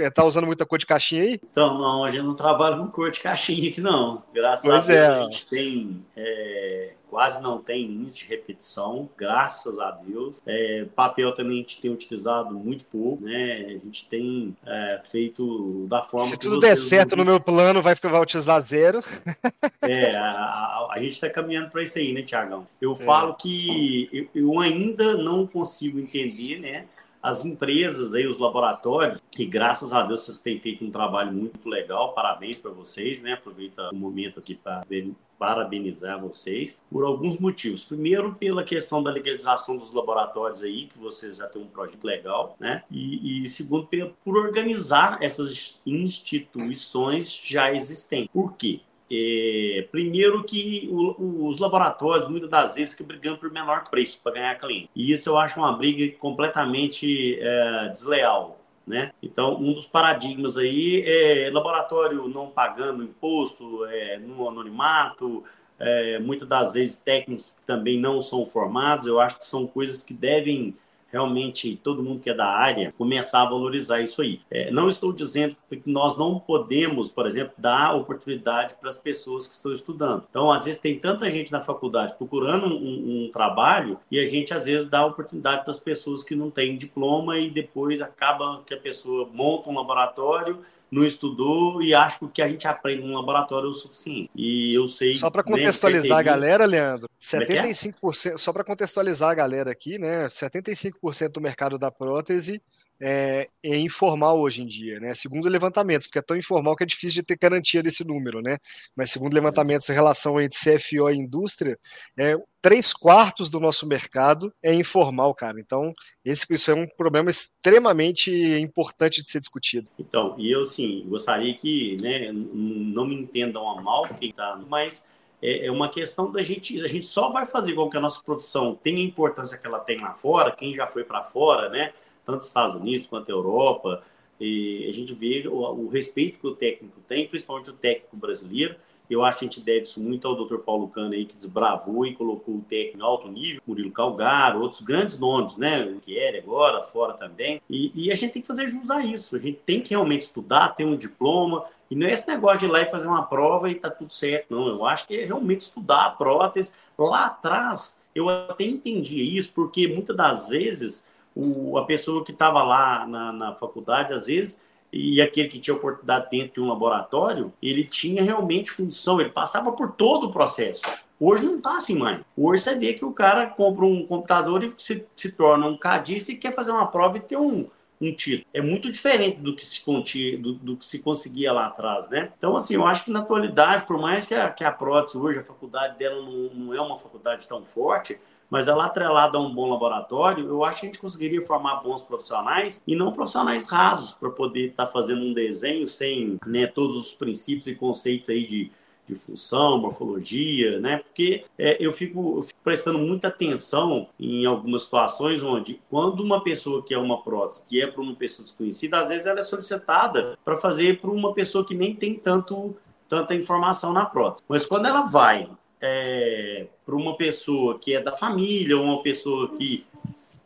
É, tá usando muita cor de caixinha aí? Então, não, a gente não trabalha com cor de caixinha aqui, não. Graças pois a Deus, é. a gente tem. É, quase não tem índice de repetição, graças a Deus. É, papel também a gente tem utilizado muito pouco, né? A gente tem é, feito da forma Se tudo der certo no meu plano, vai, vai utilizar zero. É, a, a, a gente está caminhando para isso aí, né, Tiagão? Eu é. falo que eu, eu ainda não consigo entender, né? as empresas aí, os laboratórios, que graças a Deus vocês têm feito um trabalho muito legal, parabéns para vocês, né? Aproveita o momento aqui para parabenizar vocês por alguns motivos. Primeiro, pela questão da legalização dos laboratórios aí, que vocês já têm um projeto legal, né? E, e segundo, por organizar essas instituições já existentes. Por quê? É, primeiro que o, os laboratórios muitas das vezes ficam brigando por menor preço para ganhar cliente. E isso eu acho uma briga completamente é, desleal. Né? Então, um dos paradigmas aí é laboratório não pagando imposto é, no anonimato, é, muitas das vezes técnicos também não são formados. Eu acho que são coisas que devem realmente todo mundo que é da área começar a valorizar isso aí. É, não estou dizendo que nós não podemos, por exemplo, dar oportunidade para as pessoas que estão estudando. Então, às vezes, tem tanta gente na faculdade procurando um, um trabalho e a gente, às vezes, dá oportunidade para as pessoas que não têm diploma e depois acaba que a pessoa monta um laboratório não estudou e acha que o que a gente aprende no laboratório é o suficiente. E eu sei. Só para contextualizar a galera, Leandro, 75%, é, é? só para contextualizar a galera aqui, né? 75% do mercado da prótese é, é, informal hoje em dia, né? Segundo levantamentos, porque é tão informal que é difícil de ter garantia desse número, né? Mas segundo levantamentos em relação entre CFO e indústria, é, três quartos do nosso mercado é informal, cara. Então, esse isso é um problema extremamente importante de ser discutido. Então, e eu, assim, gostaria que né, não me entendam a mal quem tá, mas é, é uma questão da gente, a gente só vai fazer com que a nossa profissão tenha a importância que ela tem lá fora, quem já foi para fora, né? Tanto Estados Unidos quanto Europa, e a gente vê o, o, respeito que o técnico tem, principalmente o técnico brasileiro. Eu acho que a gente deve isso muito ao Dr. Paulo Cano aí, que desbravou e colocou o técnico em alto nível, Murilo Calgaro, outros grandes nomes, né? O Kieri agora, fora também. E, e, a gente tem que fazer jus a isso. A gente tem que realmente estudar, ter um diploma. E não é esse negócio de ir lá e fazer uma prova e tá tudo certo, não. Eu acho que é realmente estudar a prótese. Lá atrás, eu até entendi isso, porque muitas das vezes o, a pessoa que estava lá na, na faculdade, às vezes, e aquele que tinha oportunidade dentro de um laboratório, ele tinha realmente função, ele passava por todo o processo. Hoje não está assim mais. Hoje você vê que o cara compra um computador e se, se torna um cadista e quer fazer uma prova e ter um, um título. É muito diferente do que se contia, do, do, que se conseguia lá atrás, né? Então, assim, eu acho que na atualidade, por mais que a, que a prótese hoje, a faculdade dela não, não é uma faculdade tão forte, mas ela atrelada a um bom laboratório, eu acho que a gente conseguiria formar bons profissionais e não profissionais rasos para poder estar tá fazendo um desenho sem né, todos os princípios e conceitos aí de, de função, morfologia, né? Porque é, eu, fico, eu, fico, prestando muita atenção em algumas situações onde, quando uma pessoa que é uma prótese, que é para uma pessoa desconhecida, às vezes ela é solicitada para fazer para uma pessoa que nem tem tanto tanta informação na prótese. Mas quando ela vai é, para uma pessoa que é da família, uma pessoa que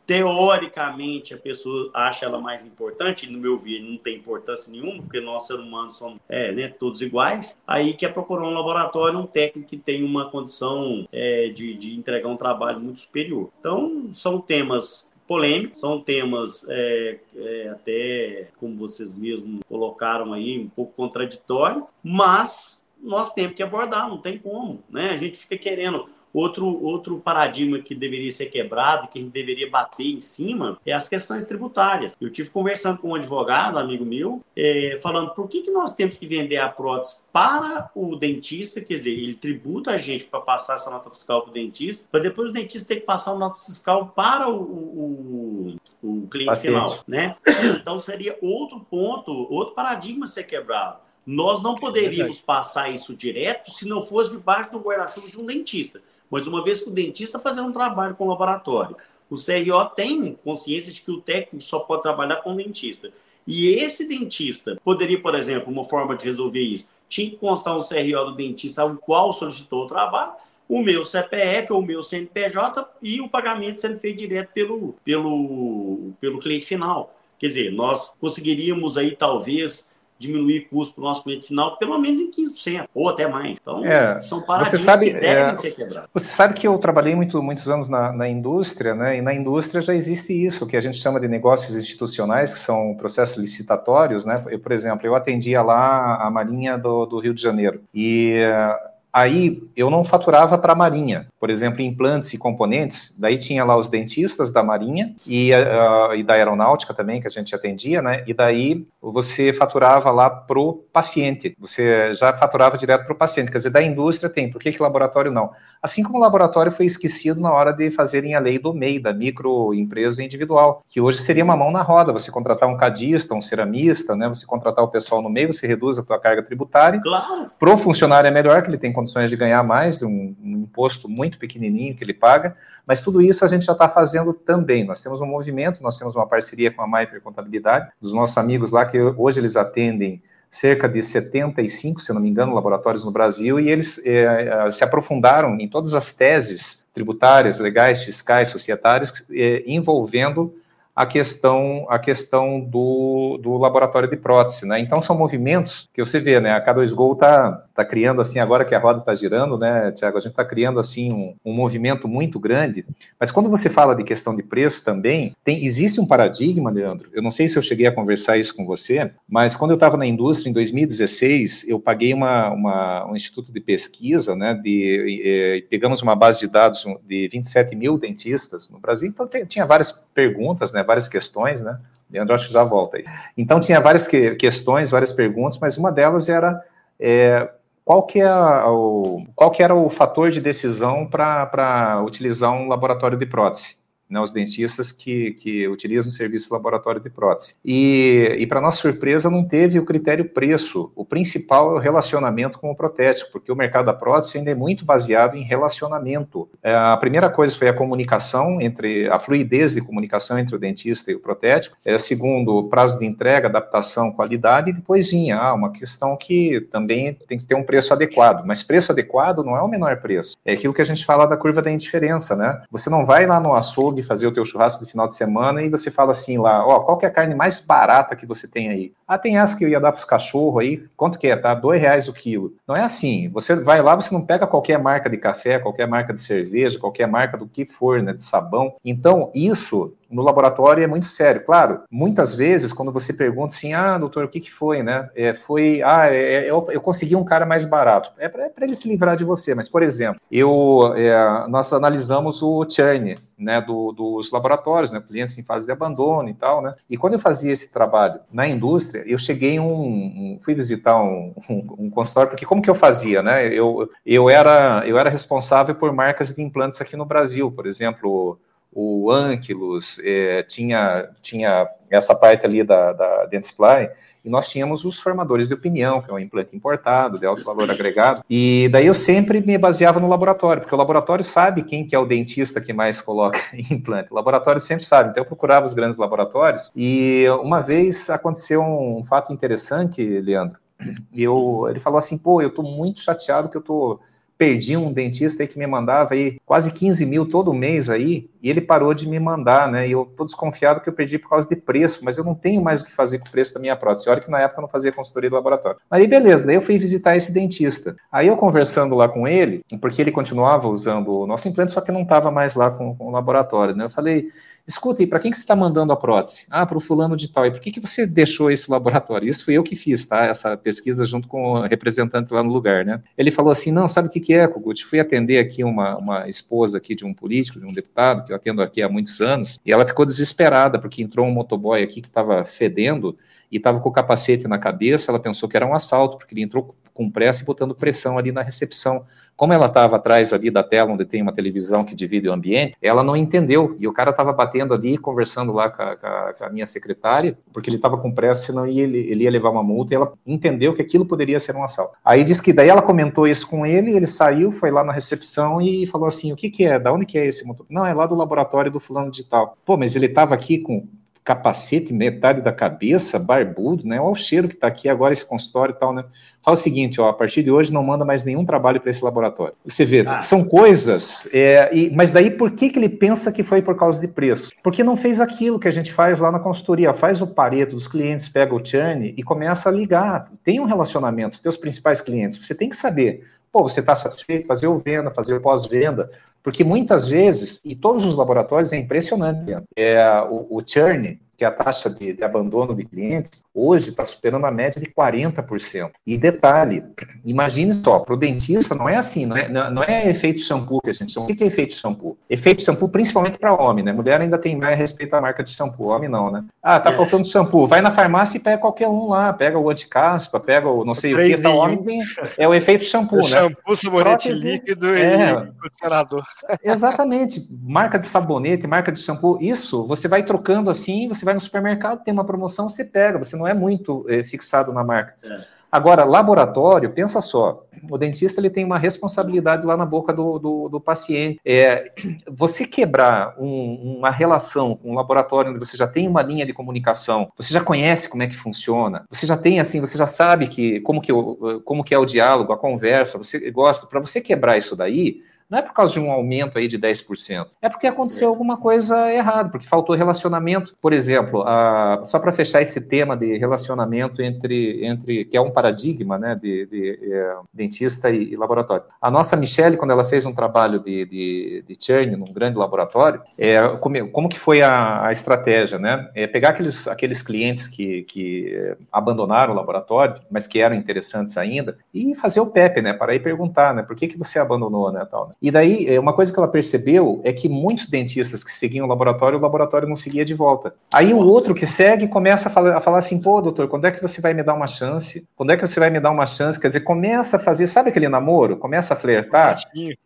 teoricamente a pessoa acha ela mais importante, no meu ver não tem importância nenhuma, porque nós seres humanos somos é, né, todos iguais, aí quer procurar um laboratório, um técnico que tem uma condição é, de, de entregar um trabalho muito superior. Então, são temas polêmicos, são temas é, é, até, como vocês mesmos colocaram aí, um pouco contraditório, mas nós temos que abordar, não tem como, né? A gente fica querendo Outro, outro paradigma que deveria ser quebrado, que a gente deveria bater em cima, é as questões tributárias. Eu tive conversando com um advogado, amigo meu, é, falando por que, que nós temos que vender a prótese para o dentista, quer dizer, ele tributa a gente para passar essa nota fiscal para o dentista, para depois o dentista ter que passar uma nota fiscal para o, o, o cliente Paciente. final, né? Então seria outro ponto, outro paradigma ser quebrado. Nós não poderíamos passar isso direto se não fosse debaixo do guarda-chuva de um dentista. Mas uma vez que o dentista está fazendo um trabalho com o laboratório, o CRO tem consciência de que o técnico só pode trabalhar com o dentista. E esse dentista poderia, por exemplo, uma forma de resolver isso, tinha que constar um CRO do dentista ao qual solicitou o trabalho, o meu CPF ou o meu CNPJ e o pagamento sendo feito direto pelo, pelo, pelo cliente final. Quer dizer, nós conseguiríamos aí talvez diminuir custo para o nosso cliente final pelo menos em 15%, ou até mais. Então, é, são paradigmas sabe, que devem é, ser quebrados. Você sabe que eu trabalhei muito, muitos anos na, na, indústria, né? E na indústria já existe isso, que a gente chama de negócios institucionais, que são processos licitatórios, né? Eu, por exemplo, eu atendia lá a Marinha do, do Rio de Janeiro. E Aí eu não faturava para a Marinha, por exemplo, implantes e componentes. Daí tinha lá os dentistas da Marinha e, uh, e da aeronáutica também que a gente atendia, né? E daí você faturava lá pro paciente. Você já faturava direto para o paciente. Quer dizer, da indústria tem. Por que, que laboratório não? Assim como o laboratório foi esquecido na hora de fazerem a lei do MEI, da microempresa individual, que hoje seria uma mão na roda. Você contratar um cadista, um ceramista, né? Você contratar o pessoal no meio, você reduz a tua carga tributária. Claro. Pro funcionário é melhor, que ele tem condições de ganhar mais, de um, um imposto muito pequenininho que ele paga, mas tudo isso a gente já está fazendo também. Nós temos um movimento, nós temos uma parceria com a Maiper Contabilidade, dos nossos amigos lá, que hoje eles atendem cerca de 75, se não me engano, laboratórios no Brasil, e eles é, se aprofundaram em todas as teses tributárias, legais, fiscais, societárias, é, envolvendo a questão, a questão do, do laboratório de prótese, né? Então são movimentos que você vê, né? A K2Go está tá criando assim, agora que a roda está girando, né, Tiago? A gente está criando assim um, um, movimento muito grande. Mas quando você fala de questão de preço também, tem, existe um paradigma, Leandro. Eu não sei se eu cheguei a conversar isso com você, mas quando eu estava na indústria em 2016, eu paguei uma, uma, um instituto de pesquisa, né? De, pegamos uma base de dados de 27 mil dentistas no Brasil, então tem, tinha várias perguntas, né? Várias questões, né? Leandro, acho que já volta aí. Então, tinha várias que, questões, várias perguntas, mas uma delas era é, qual, que é o, qual que era o fator de decisão para utilizar um laboratório de prótese? Né, os dentistas que, que utilizam o serviço laboratório de prótese. E, e para nossa surpresa, não teve o critério preço. O principal é o relacionamento com o protético, porque o mercado da prótese ainda é muito baseado em relacionamento. É, a primeira coisa foi a comunicação entre a fluidez de comunicação entre o dentista e o protético. É, segundo, prazo de entrega, adaptação, qualidade, e depois vinha ah, uma questão que também tem que ter um preço adequado. Mas preço adequado não é o menor preço. É aquilo que a gente fala da curva da indiferença, né? Você não vai lá no açougue fazer o teu churrasco de final de semana e você fala assim lá, ó, qual que é a carne mais barata que você tem aí? Ah, tem essa que eu ia dar para os cachorros aí, quanto que é? Tá? Dois reais o quilo. Não é assim, você vai lá, você não pega qualquer marca de café, qualquer marca de cerveja, qualquer marca do que for, né, de sabão. Então, isso no laboratório é muito sério. Claro, muitas vezes, quando você pergunta assim, ah, doutor, o que, que foi, né? É, foi, ah, é, é eu, eu, consegui um cara mais barato. É para ele se livrar de você. Mas, por exemplo, eu, é, nós analisamos o churn, né, do, dos laboratórios, né, clientes em fase de abandono e tal, né? E quando eu fazia esse trabalho na indústria, eu cheguei um, um fui visitar um, um, um, consultório, porque como que eu fazia, né? Eu, eu, era, eu era responsável por marcas de implantes aqui no Brasil, por exemplo, o Ankylos, é, tinha, tinha essa parte ali da, da Dentsply, e nós tínhamos os formadores de opinião, que é um implante importado, de alto valor agregado, e daí eu sempre me baseava no laboratório, porque o laboratório sabe quem que é o dentista que mais coloca implante, o laboratório sempre sabe, então eu procurava os grandes laboratórios, e uma vez aconteceu um fato interessante, Leandro, eu, ele falou assim, pô, eu tô muito chateado que eu tô perdi um dentista que me mandava aí quase 15 mil todo mês aí, e ele parou de me mandar, né? E eu tô desconfiado que eu perdi por causa de preço, mas eu não tenho mais o que fazer com o preço da minha prótese. Olha que na época eu não fazia consultoria do laboratório. Aí beleza, daí eu fui visitar esse dentista. Aí eu conversando lá com ele, porque ele continuava usando o nosso implante, só que não estava mais lá com, com o laboratório, né? Eu falei, Escuta, e para quem que você está mandando a prótese? Ah, para o fulano de tal. E por que, que você deixou esse laboratório? Isso fui eu que fiz, tá? Essa pesquisa junto com o representante lá no lugar, né? Ele falou assim, não, sabe o que, que é, Kogut? Fui atender aqui uma, uma esposa aqui de um político, de um deputado, que eu atendo aqui há muitos anos, e ela ficou desesperada, porque entrou um motoboy aqui que estava fedendo, e estava com o capacete na cabeça, ela pensou que era um assalto, porque ele entrou com pressa e botando pressão ali na recepção. Como ela estava atrás ali da tela onde tem uma televisão que divide o ambiente, ela não entendeu. E o cara estava batendo ali, conversando lá com a, com a minha secretária, porque ele estava com pressa, senão ia, ele, ia levar uma multa, e ela entendeu que aquilo poderia ser um assalto. Aí diz que daí ela comentou isso com ele, ele saiu, foi lá na recepção e falou assim: o que, que é? Da onde que é esse motor? Não, é lá do laboratório do fulano digital. Pô, mas ele estava aqui com capacete, metade da cabeça, barbudo, né? Olha o cheiro que está aqui agora, esse consultório e tal, né? Fala o seguinte, ó, a partir de hoje não manda mais nenhum trabalho para esse laboratório. Você vê, ah. são coisas, é, e, mas daí por que, que ele pensa que foi por causa de preço? Porque não fez aquilo que a gente faz lá na consultoria, faz o pareto dos clientes, pega o churn e começa a ligar. Tem um relacionamento, os teus principais clientes, você tem que saber Pô, você está satisfeito? Fazer o venda, fazer o pós-venda. Porque muitas vezes, e todos os laboratórios é impressionante, é, o, o churn, que a taxa de, de abandono de clientes, hoje está superando a média de 40%. E detalhe, imagine só, para o dentista não é assim, não é, não é efeito shampoo que a gente chama. O que é efeito shampoo? Efeito shampoo principalmente para homem, né? Mulher ainda tem mais respeito à marca de shampoo, homem não, né? Ah, tá é. faltando shampoo, vai na farmácia e pega qualquer um lá, pega o anticaspa, pega o não sei o que, tá homem, tem, é o efeito shampoo, né? Shampoo, sabonete Prótese, líquido é, e condicionador. Exatamente, marca de sabonete, marca de shampoo, isso, você vai trocando assim, você vai vai no supermercado, tem uma promoção, você pega, você não é muito é, fixado na marca. É. Agora, laboratório, pensa só, o dentista ele tem uma responsabilidade lá na boca do, do, do paciente. É, você quebrar um, uma relação com um laboratório onde você já tem uma linha de comunicação, você já conhece como é que funciona, você já tem assim, você já sabe que como que, como que é o diálogo, a conversa, você gosta, para você quebrar isso daí, não é por causa de um aumento aí de 10%, é porque aconteceu é. alguma coisa errada, porque faltou relacionamento. Por exemplo, a, só para fechar esse tema de relacionamento entre, entre que é um paradigma né, de, de, é, dentista e, e, laboratório. A nossa Michelle, quando ela fez um trabalho de, de, de churn num grande laboratório, é, como, como que foi a, a estratégia? Né? É pegar aqueles, aqueles clientes que, que é, abandonaram o laboratório, mas que eram interessantes ainda, e fazer o PEP, né? Para aí perguntar, né? Por que, que você abandonou, né? Tal, né? E daí, é, uma coisa que ela percebeu é que muitos dentistas que seguiam o laboratório, o laboratório não seguia de volta. Aí o outro que segue começa a falar, a falar assim, pô, doutor, quando é que você vai me dar uma chance? Quando é que você vai me dar uma chance? Quer dizer, começa a fazer, sabe aquele namoro? Começa a flertar.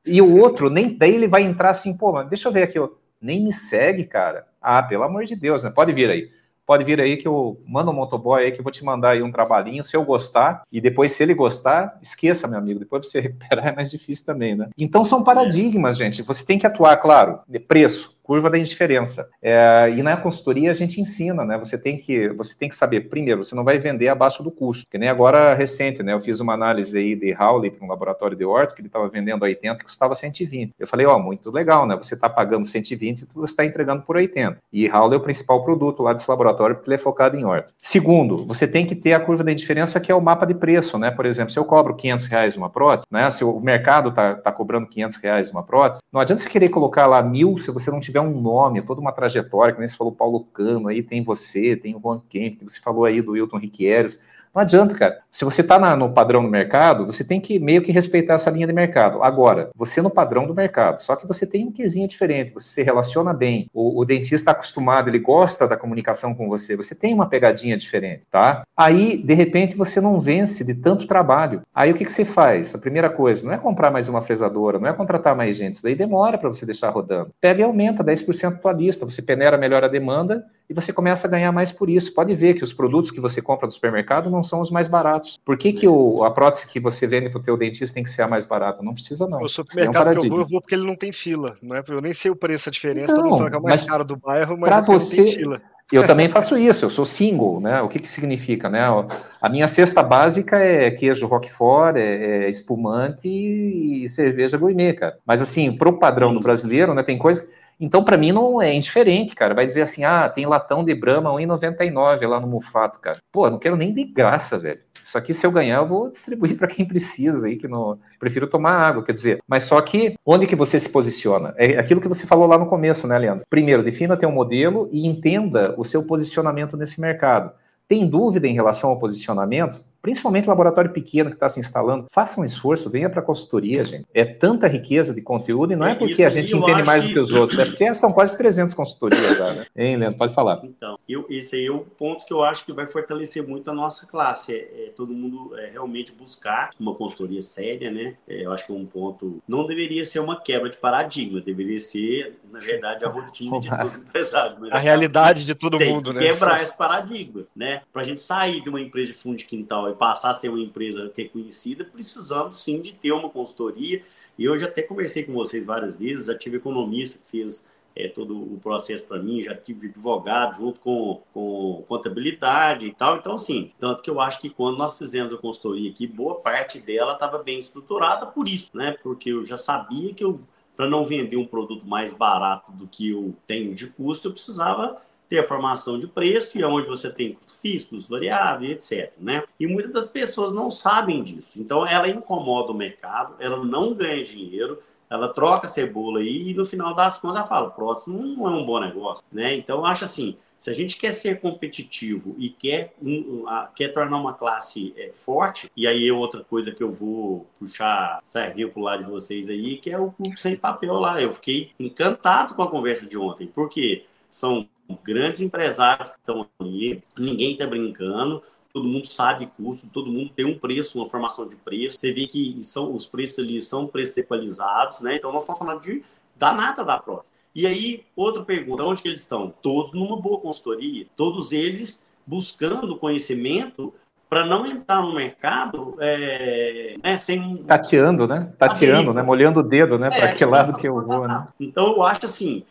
E o outro, nem daí ele vai entrar assim, pô, mas deixa eu ver aqui, ó, nem me segue, cara. Ah, pelo amor de Deus, né? Pode vir aí pode vir aí que eu mando um motoboy aí que eu vou te mandar aí um trabalhinho, se eu gostar, e depois se ele gostar, esqueça, meu amigo, depois pra você recuperar é mais difícil também, né? Então são paradigmas, gente, você tem que atuar, claro, de preço, curva da indiferença. É, e na consultoria a gente ensina, né? Você tem que você tem que saber primeiro, você não vai vender abaixo do custo, que nem agora recente, né? Eu fiz uma análise aí de Howley para um laboratório de orto que ele estava vendendo a 80 e custava 120. Eu falei, ó, oh, muito legal, né? Você está pagando 120 e você está entregando por 80. E Howley é o principal produto lá desse laboratório porque ele é focado em orto. Segundo, você tem que ter a curva da indiferença que é o mapa de preço, né? Por exemplo, se eu cobro 500 reais uma prótese, né? Se o mercado está tá cobrando 500 reais uma prótese, não adianta você querer colocar lá mil se você não tiver tiver um nome, toda uma trajetória, que nem você falou Paulo Cano, aí tem você, tem o Juan Kemp, você falou aí do Wilton Riqueiros, não adianta, cara. Se você está no padrão do mercado, você tem que meio que respeitar essa linha de mercado. Agora, você no padrão do mercado, só que você tem um quesinho diferente, você se relaciona bem, o, o dentista está acostumado, ele gosta da comunicação com você, você tem uma pegadinha diferente, tá? Aí, de repente, você não vence de tanto trabalho. Aí o que, que você faz? A primeira coisa, não é comprar mais uma fresadora, não é contratar mais gente, isso daí demora para você deixar rodando. Pega e aumenta 10% a tua lista, você peneira melhor a demanda e você começa a ganhar mais por isso. Pode ver que os produtos que você compra do supermercado não são os mais baratos. Por que, que o, a prótese que você vende para o teu dentista tem que ser a mais barata? Não precisa, não. O supermercado é um que eu vou, eu vou porque ele não tem fila. Não é? Eu nem sei o preço, a diferença. Não, todo mundo fala que é o mais caro do bairro, mas é você... não tem fila. Eu também faço isso, eu sou single, né? O que, que significa, né? A minha cesta básica é queijo roquefort, é, é espumante e cerveja gourmet, cara. Mas assim, pro padrão do brasileiro, né, tem coisa então, para mim, não é indiferente, cara. Vai dizer assim, ah, tem latão de Brahma 1,99 lá no Mufato, cara. Pô, não quero nem de graça, velho. Só que se eu ganhar, eu vou distribuir para quem precisa aí, que não prefiro tomar água, quer dizer. Mas só que onde que você se posiciona? É aquilo que você falou lá no começo, né, Leandro? Primeiro, defina teu modelo e entenda o seu posicionamento nesse mercado. Tem dúvida em relação ao posicionamento? Principalmente laboratório pequeno que está se instalando, faça um esforço, venha para a consultoria, gente. É tanta riqueza de conteúdo e não é, é porque a gente entende mais que... do que os outros, é porque são quase 300 consultorias já, né? Hein, Leandro? Pode falar. Então, eu, esse aí é o ponto que eu acho que vai fortalecer muito a nossa classe, é, é todo mundo é, realmente buscar uma consultoria séria, né? É, eu acho que é um ponto, não deveria ser uma quebra de paradigma, deveria ser, na verdade, a rotina de todo empresário. A realidade de todo mundo, né? quebrar esse paradigma, né? Para a gente sair de uma empresa de fundo de quintal e passar a ser uma empresa reconhecida, precisamos sim de ter uma consultoria. E eu já até conversei com vocês várias vezes, já tive economista que fez é, todo o processo para mim, já tive advogado junto com, com contabilidade e tal. Então, assim, tanto que eu acho que quando nós fizemos a consultoria aqui, boa parte dela estava bem estruturada por isso, né? Porque eu já sabia que eu, para não vender um produto mais barato do que eu tenho de custo, eu precisava ter a formação de preço e onde você tem custo fixo, custo variável, etc. Né? E muitas das pessoas não sabem disso. Então, ela incomoda o mercado, ela não ganha dinheiro, ela troca cebola e no final das contas ela fala, prótese não é um bom negócio. Né? Então, acho assim, se a gente quer ser competitivo e quer, um, a, quer tornar uma classe é, forte, e aí é outra coisa que eu vou puxar sardinha pro lado de vocês aí, que é o clube sem papel lá. Eu fiquei encantado com a conversa de ontem, porque são grandes empresários que estão ali, ninguém está brincando, todo mundo sabe custo, todo mundo tem um preço, uma formação de preço. Você vê que são os preços ali são preços equalizados, né? Então nós estamos falando de da nata da próxima. E aí, outra pergunta, onde que eles estão? Todos numa boa consultoria, todos eles buscando conhecimento para não entrar no mercado é, né, sem. Tateando, né? Tateando, né? Molhando o dedo, né? É, para que lado que eu vou, né? Então eu acho assim,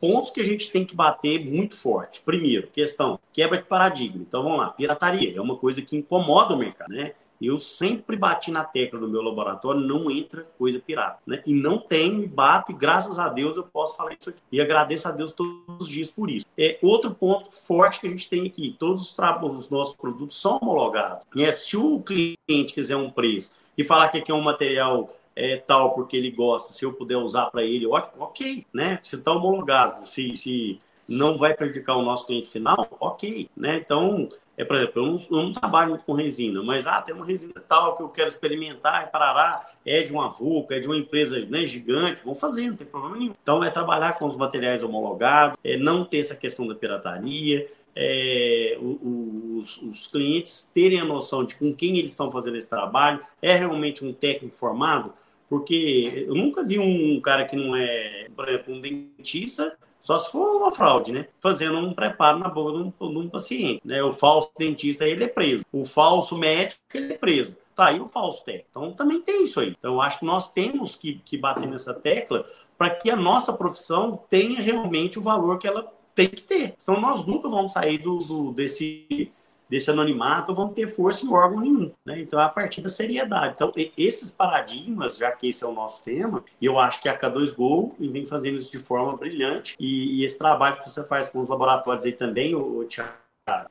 pontos que a gente tem que bater muito forte. Primeiro, questão, quebra de paradigma. Então vamos lá, pirataria é uma coisa que incomoda o mercado, né? Eu sempre bati na tecla do meu laboratório, não entra coisa pirata, né? E não tem, bato, e graças a Deus eu posso falar isso aqui. E agradeço a Deus todos os dias por isso. É outro ponto forte que a gente tem aqui, todos os, os nossos produtos são homologados. E é, se o cliente quiser um preço e falar que aqui é um material é, tal porque ele gosta, se eu puder usar para ele, ok, né? Se está homologado, se, se não vai prejudicar o nosso cliente final, ok, né? Então, é, por exemplo, eu não, eu não, trabalho muito com resina, mas ah, tem uma resina tal que eu quero experimentar e parará, é de uma VUCA, é de uma empresa né, gigante, vamos fazer, não tem problema nenhum. Então, é trabalhar com os materiais homologados, é não ter essa questão da pirataria, é, os, os, clientes terem a noção de com quem eles estão fazendo esse trabalho, é realmente um técnico formado, porque eu nunca vi um cara que não é, por exemplo, um dentista só se for uma fraude, né? Fazendo um preparo na boca de um, de um paciente. Né? O falso dentista, ele é preso. O falso médico, ele é preso. Tá aí o falso técnico. Então, também tem isso aí. Então, eu acho que nós temos que, que bater nessa tecla para que a nossa profissão tenha realmente o valor que ela tem que ter. Senão, nós nunca vamos sair do, do desse desse anonimato vão ter força em órgão nenhum. Né? Então, a partir da seriedade. Então, esses paradigmas, já que esse é o nosso tema, eu acho que a K2Go vem fazendo isso de forma brilhante. E, e esse trabalho que você faz com os laboratórios aí também, o, Thiago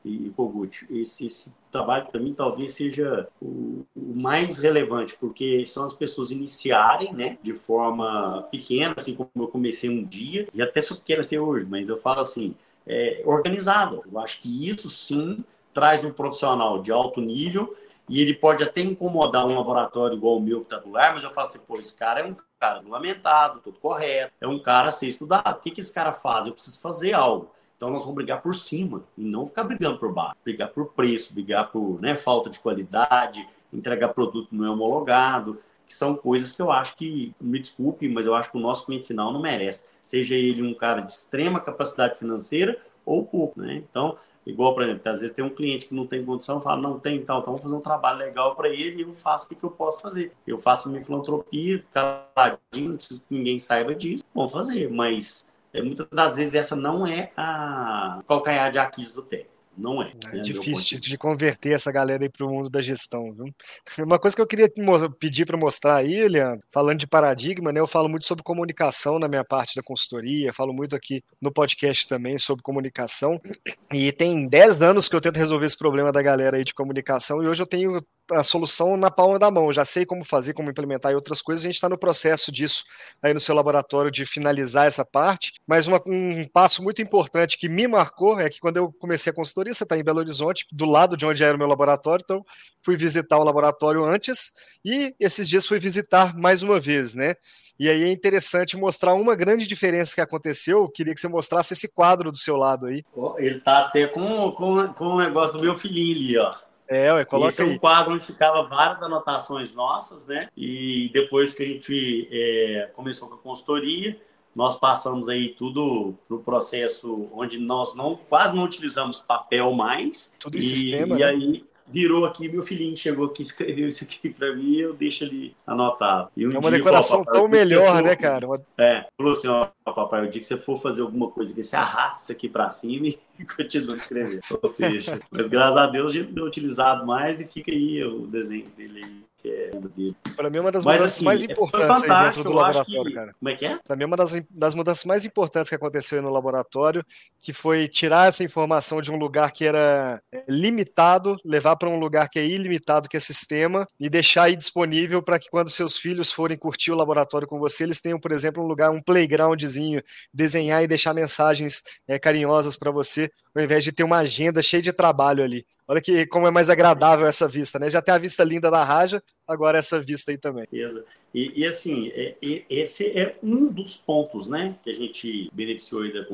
e Kogut, esse, esse trabalho para mim talvez seja o, o, mais relevante, porque são as pessoas iniciarem, né, de forma pequena, assim como eu comecei um dia, e até sou pequena até hoje, mas eu falo assim, é, organizado. Eu acho que isso sim traz um profissional de alto nível e ele pode até incomodar um laboratório igual o meu que está do lar, mas eu falo assim, pô, esse cara é um cara regulamentado, tudo correto, é um cara a ser estudado. O que, que esse cara faz? Eu preciso fazer algo. Então nós vamos brigar por cima e não ficar brigando por baixo, brigar por preço, brigar por né, falta de qualidade, entregar produto não homologado, que são coisas que eu acho que, me desculpe, mas eu acho que o nosso cliente final não merece. Seja ele um cara de extrema capacidade financeira ou pouco, né? Então, Igual, por exemplo, às vezes tem um cliente que não tem condição, fala, não tem, então, então vamos fazer um trabalho legal para ele e eu faço o que, que eu posso fazer. Eu faço minha filantropia, caladinho, não preciso que ninguém saiba disso, vamos fazer, mas é, muitas das vezes essa não é a calcanhar de Aquiles do técnico. Não é. É né, difícil de converter essa galera aí para o mundo da gestão, viu? Uma coisa que eu queria pedir para mostrar aí, Leandro, falando de paradigma, né? Eu falo muito sobre comunicação na minha parte da consultoria, falo muito aqui no podcast também sobre comunicação. E tem 10 anos que eu tento resolver esse problema da galera aí de comunicação, e hoje eu tenho a solução na palma da mão. Já sei como fazer, como implementar e outras coisas. A gente está no processo disso aí no seu laboratório de finalizar essa parte. Mas uma, um passo muito importante que me marcou é que quando eu comecei a consultoria, você está em Belo Horizonte, do lado de onde era o meu laboratório, então fui visitar o laboratório antes e esses dias fui visitar mais uma vez, né? E aí é interessante mostrar uma grande diferença que aconteceu. Eu queria que você mostrasse esse quadro do seu lado aí. Ele tá até com, com, com o negócio do meu filhinho ali, ó. É, ué, coloca Esse é um quadro onde ficava várias anotações nossas, né? E depois que a gente é, começou com a consultoria, nós passamos aí tudo para o processo onde nós não quase não utilizamos papel mais. Tudo em e, sistema. E né? aí virou aqui, meu filhinho chegou aqui, escreveu isso aqui para mim, eu deixo ali anotado. Um é uma decoração tão melhor, né, cara? Uma... É, falou assim, ó, papai, o dia que você for fazer alguma coisa, que você arrasta isso aqui para cima e continua escrevendo. Ou seja, mas graças a Deus a gente tem utilizado mais e fica aí o desenho dele aí que é dele. Mim, é uma das Mas, mudanças assim, mais importantes aí dentro do laboratório, que... cara. Como é que é? Para mim, é uma das, das mudanças mais importantes que aconteceu no laboratório, que foi tirar essa informação de um lugar que era é, limitado, levar para um lugar que é ilimitado, que é sistema, e deixar aí disponível para que quando seus filhos forem curtir o laboratório com você, eles tenham, por exemplo, um lugar, um playgroundzinho, desenhar e deixar mensagens é, carinhosas para você, ao invés de ter uma agenda cheia de trabalho ali. Olha que como é mais agradável essa vista, né? Já tem a vista linda da Raja, agora essa vista aí também. E, e assim, é, esse é um dos pontos, né, que a gente beneficiou aí da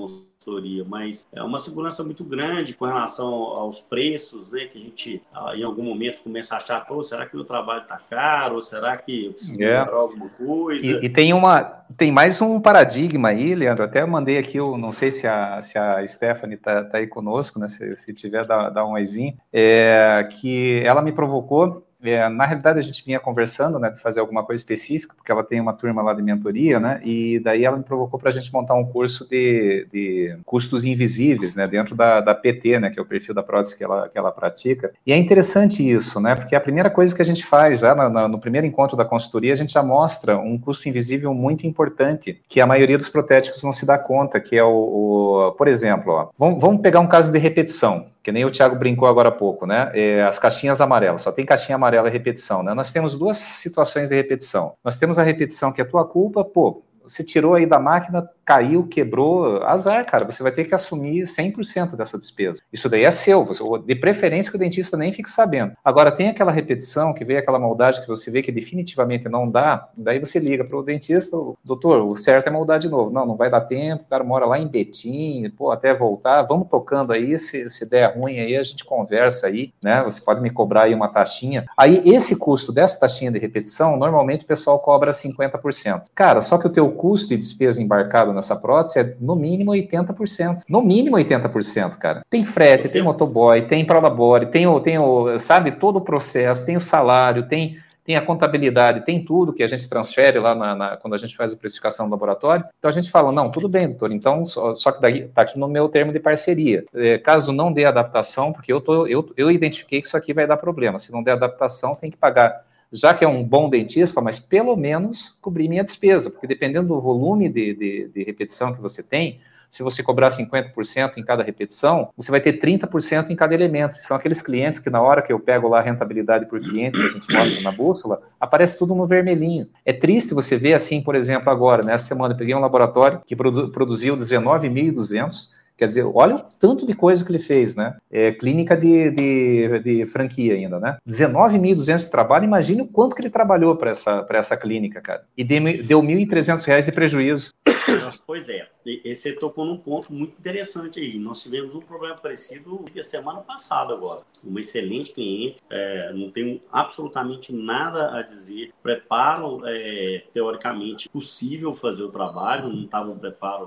consultoria, mas é uma segurança muito grande com relação aos preços, né, que a gente ah, em algum momento começa a achar, pô, será que o meu trabalho está caro? Ou será que eu preciso é. comprar alguma coisa? E, e, tem uma, tem mais um paradigma aí, Leandro, até mandei aqui, eu não sei se a, se a Stephanie está tá aí conosco, né, se, se tiver, dá, dá um oizinho, é, que ela me provocou é, na realidade a gente vinha conversando, né, de fazer alguma coisa específica, ela tem uma turma lá de mentoria, né, e daí ela me provocou para a gente montar um curso de, de custos invisíveis, né, dentro da, da PT, né, que é o perfil da prótese que ela, que ela pratica. E é interessante isso, né, porque a primeira coisa que a gente faz, já no, no primeiro encontro da consultoria, a gente já mostra um custo invisível muito importante, que a maioria dos protéticos não se dá conta, que é o, o por exemplo, ó, vamos, vamos pegar um caso de repetição que nem o Thiago brincou agora há pouco, né? É, as caixinhas amarelas, só tem caixinha amarela e repetição, né? Nós temos duas situações de repetição. Nós temos a repetição que é tua culpa, pô, você tirou aí da máquina, caiu, quebrou, azar, cara, você vai ter que assumir 100% dessa despesa. Isso daí é seu, você, de preferência que o dentista nem fique sabendo. Agora, tem aquela repetição, que veio aquela maldade que você vê que definitivamente não dá, daí você liga para o dentista, doutor, o certo é moldar de novo. Não, não vai dar tempo, o cara mora lá em Betim, pô, até voltar, vamos tocando aí, se, se der ruim aí, a gente conversa aí, né, você pode me cobrar aí uma taxinha. Aí, esse custo dessa taxinha de repetição, normalmente o pessoal cobra 50%. Cara, só que o teu custo de despesa embarcado nessa prótese é no mínimo 80%. No mínimo 80%, cara. Tem frete, tem motoboy, tem prolabore, tem o, tem o, sabe, todo o processo, tem o salário, tem tem a contabilidade, tem tudo que a gente transfere lá na, na, quando a gente faz a precificação do laboratório. Então a gente fala, não, tudo bem, doutor, então só, só que daí está aqui no meu termo de parceria. É, caso não dê adaptação, porque eu, tô, eu, eu identifiquei que isso aqui vai dar problema. Se não der adaptação, tem que pagar já que é um bom dentista, mas pelo menos cobrir minha despesa, porque dependendo do volume de, de, de repetição que você tem, se você cobrar 50% em cada repetição, você vai ter 30% em cada elemento. São aqueles clientes que na hora que eu pego lá a rentabilidade por cliente, que a gente mostra na bússola, aparece tudo no vermelhinho. É triste você ver assim, por exemplo, agora, nessa semana eu peguei um laboratório que produ produziu 19.200 Quer dizer, olha o tanto de coisa que ele fez, né? É, clínica de, de, de, franquia ainda, né? 19.200 de trabalho, imagine o quanto que ele trabalhou para essa, essa clínica, cara. E deu, deu 1.300 reais de prejuízo. Pois é, esse tocou num ponto muito interessante aí. Nós tivemos um problema parecido semana passada agora. Uma excelente cliente, é, não tenho absolutamente nada a dizer. Preparo, é, teoricamente, possível fazer o trabalho, não estava um preparo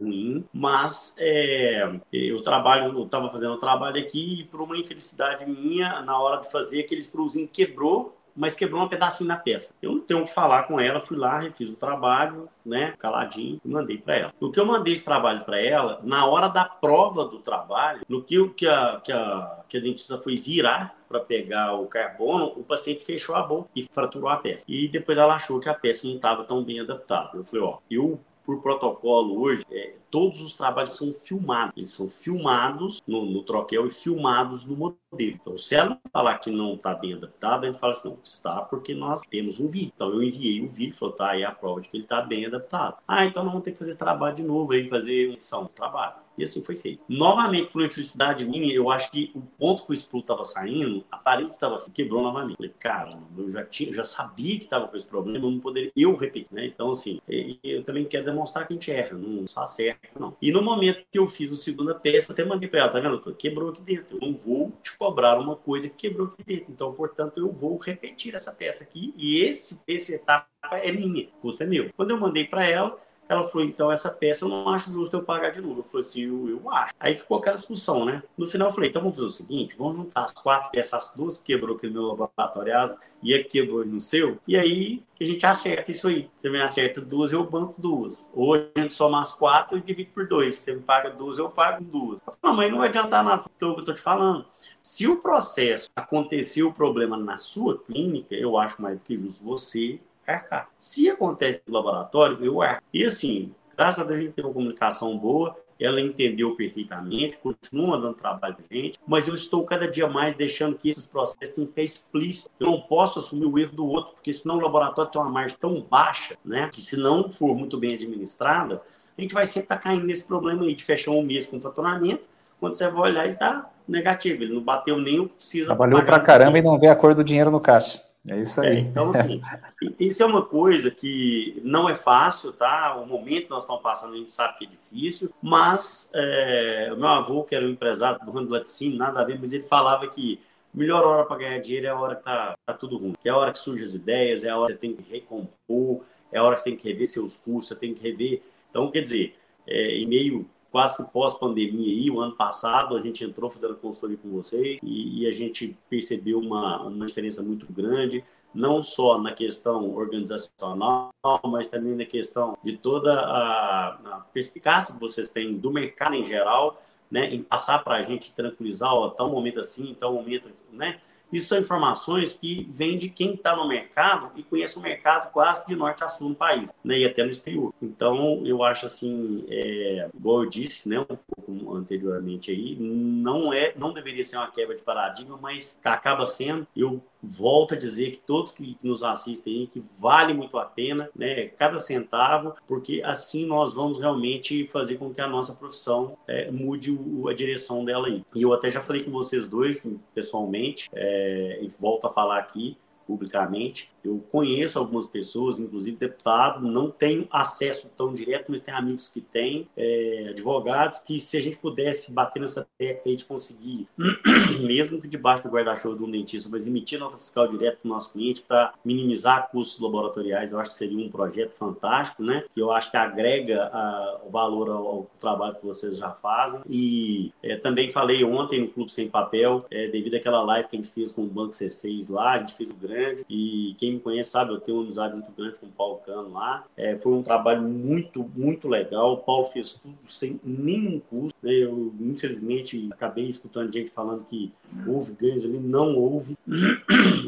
ruim, mas é, eu trabalho, eu estava fazendo o trabalho aqui e por uma infelicidade minha, na hora de fazer, aquele screwzinho quebrou mas quebrou um pedacinho na peça. Eu não tenho o que falar com ela, fui lá, refiz o trabalho, né, caladinho, e mandei para ela. No que eu mandei esse trabalho para ela, na hora da prova do trabalho, no que, que, a, que, a, que a dentista foi virar para pegar o carbono, o paciente fechou a boca e fraturou a peça. E depois ela achou que a peça não estava tão bem adaptada. Eu falei, ó, eu por protocolo hoje, é, todos os trabalhos são filmados. Eles são filmados no, no, troquel e filmados no modelo. Então, se ela falar que não está bem adaptado, a gente fala assim, não, está porque nós temos um vídeo. Então, eu enviei o vídeo, falou, tá aí a prova de que ele está bem adaptado. Ah, então nós vamos ter que fazer trabalho de novo aí, fazer edição trabalho. E assim foi feito. Novamente, por infelicidade minha, eu acho que o ponto que o Spru estava saindo, a parede estava quebrou novamente. Falei, cara, eu já, tinha, eu já sabia que estava com esse problema, eu não poderia eu repetir, né? Então, assim, eu também quero demonstrar que a gente erra, não só acerta, não. E no momento que eu fiz a segunda peça, eu até mandei para ela, tá vendo? Quebrou aqui dentro. Eu não vou te cobrar uma coisa que quebrou aqui dentro. Então, portanto, eu vou repetir essa peça aqui e esse, esse etapa é minha, o custo é meu. Quando eu mandei para ela, ela falou, então essa peça eu não acho justo eu pagar de novo. Eu falei assim, eu, eu acho. Aí ficou aquela discussão, né? No final eu falei, então vamos fazer o seguinte, vamos juntar as quatro peças, as duas quebrou aqui no meu laboratório e a quebrou no seu, e aí a gente acerta isso aí. Você me acerta duas, eu banco duas. Ou a gente soma as quatro e divide por dois. Você me paga duas, eu pago duas. Eu falei, mas não vai adiantar nada, então, que eu tô te falando. Se o processo aconteceu o problema na sua clínica, eu acho mais do que justo você arcar. Se acontece no laboratório, eu arco. E assim, graças a Deus a gente tem uma comunicação boa, ela entendeu perfeitamente, continua dando trabalho pra gente, mas eu estou cada dia mais deixando que esses processos tenham que explícito. Eu não posso assumir o erro do outro, porque senão o laboratório tem uma margem tão baixa, né, que se não for muito bem administrada, a gente vai sempre estar tá caindo nesse problema aí de fechar um mês com faturamento, quando você vai olhar ele está negativo, ele não bateu nem o que precisa. Trabalhou pra caramba e não vê a cor do dinheiro no caixa. É isso aí. É, então, assim, isso é uma coisa que não é fácil, tá? O momento que nós estamos passando, a gente sabe que é difícil, mas é, o meu avô, que era um empresário do ramo do laticínio, nada a ver, mas ele falava que a melhor hora para ganhar dinheiro é a hora que tá, tá tudo ruim. Que é a hora que surgem as ideias, é a hora que você tem que recompor, é a hora que você tem que rever seus cursos, você tem que rever. Então, quer dizer, é, em meio quase que pós-pandemia aí, o ano passado, a gente entrou fazendo consultoria com vocês e, e a gente percebeu uma, uma diferença muito grande não só na questão organizacional, mas também na questão de toda a, a perspicácia que vocês têm do mercado em geral, né, em passar para a gente tranquilizar, ó, tal momento assim, tal momento, né? Isso são informações que vêm de quem está no mercado e conhece o mercado quase de norte a sul no país, né? E até no exterior. Então, eu acho assim, é, igual eu disse, né, um pouco anteriormente aí, não é, não deveria ser uma quebra de paradigma, mas acaba sendo. Eu volto a dizer que todos que nos assistem aí, que vale muito a pena, né, cada centavo, porque assim nós vamos realmente fazer com que a nossa profissão é, mude o, a direção dela aí. E eu até já falei com vocês dois, pessoalmente, é, e volto a falar aqui publicamente, eu conheço algumas pessoas, inclusive deputado, não tenho acesso tão direto, mas tem amigos que têm, é, advogados, que se a gente pudesse bater nessa tecla de conseguir, mesmo que debaixo do guarda-chuva de um dentista, mas emitir nota fiscal direto para o nosso cliente para minimizar custos laboratoriais, eu acho que seria um projeto fantástico, né? Que eu acho que agrega a, o valor ao, ao, trabalho que vocês já fazem. E é, também falei ontem no Clube Sem Papel, é, devido àquela live que a gente fez com o Banco C6 lá, a gente fez o grande, e quem quem me conhece sabe, eu tenho uma amizade muito grande com o Paulo Cano lá. É, foi um trabalho muito, muito legal. O Paulo fez tudo sem nenhum custo. Né? Eu, infelizmente, acabei escutando gente falando que houve ganhos ali. Não houve.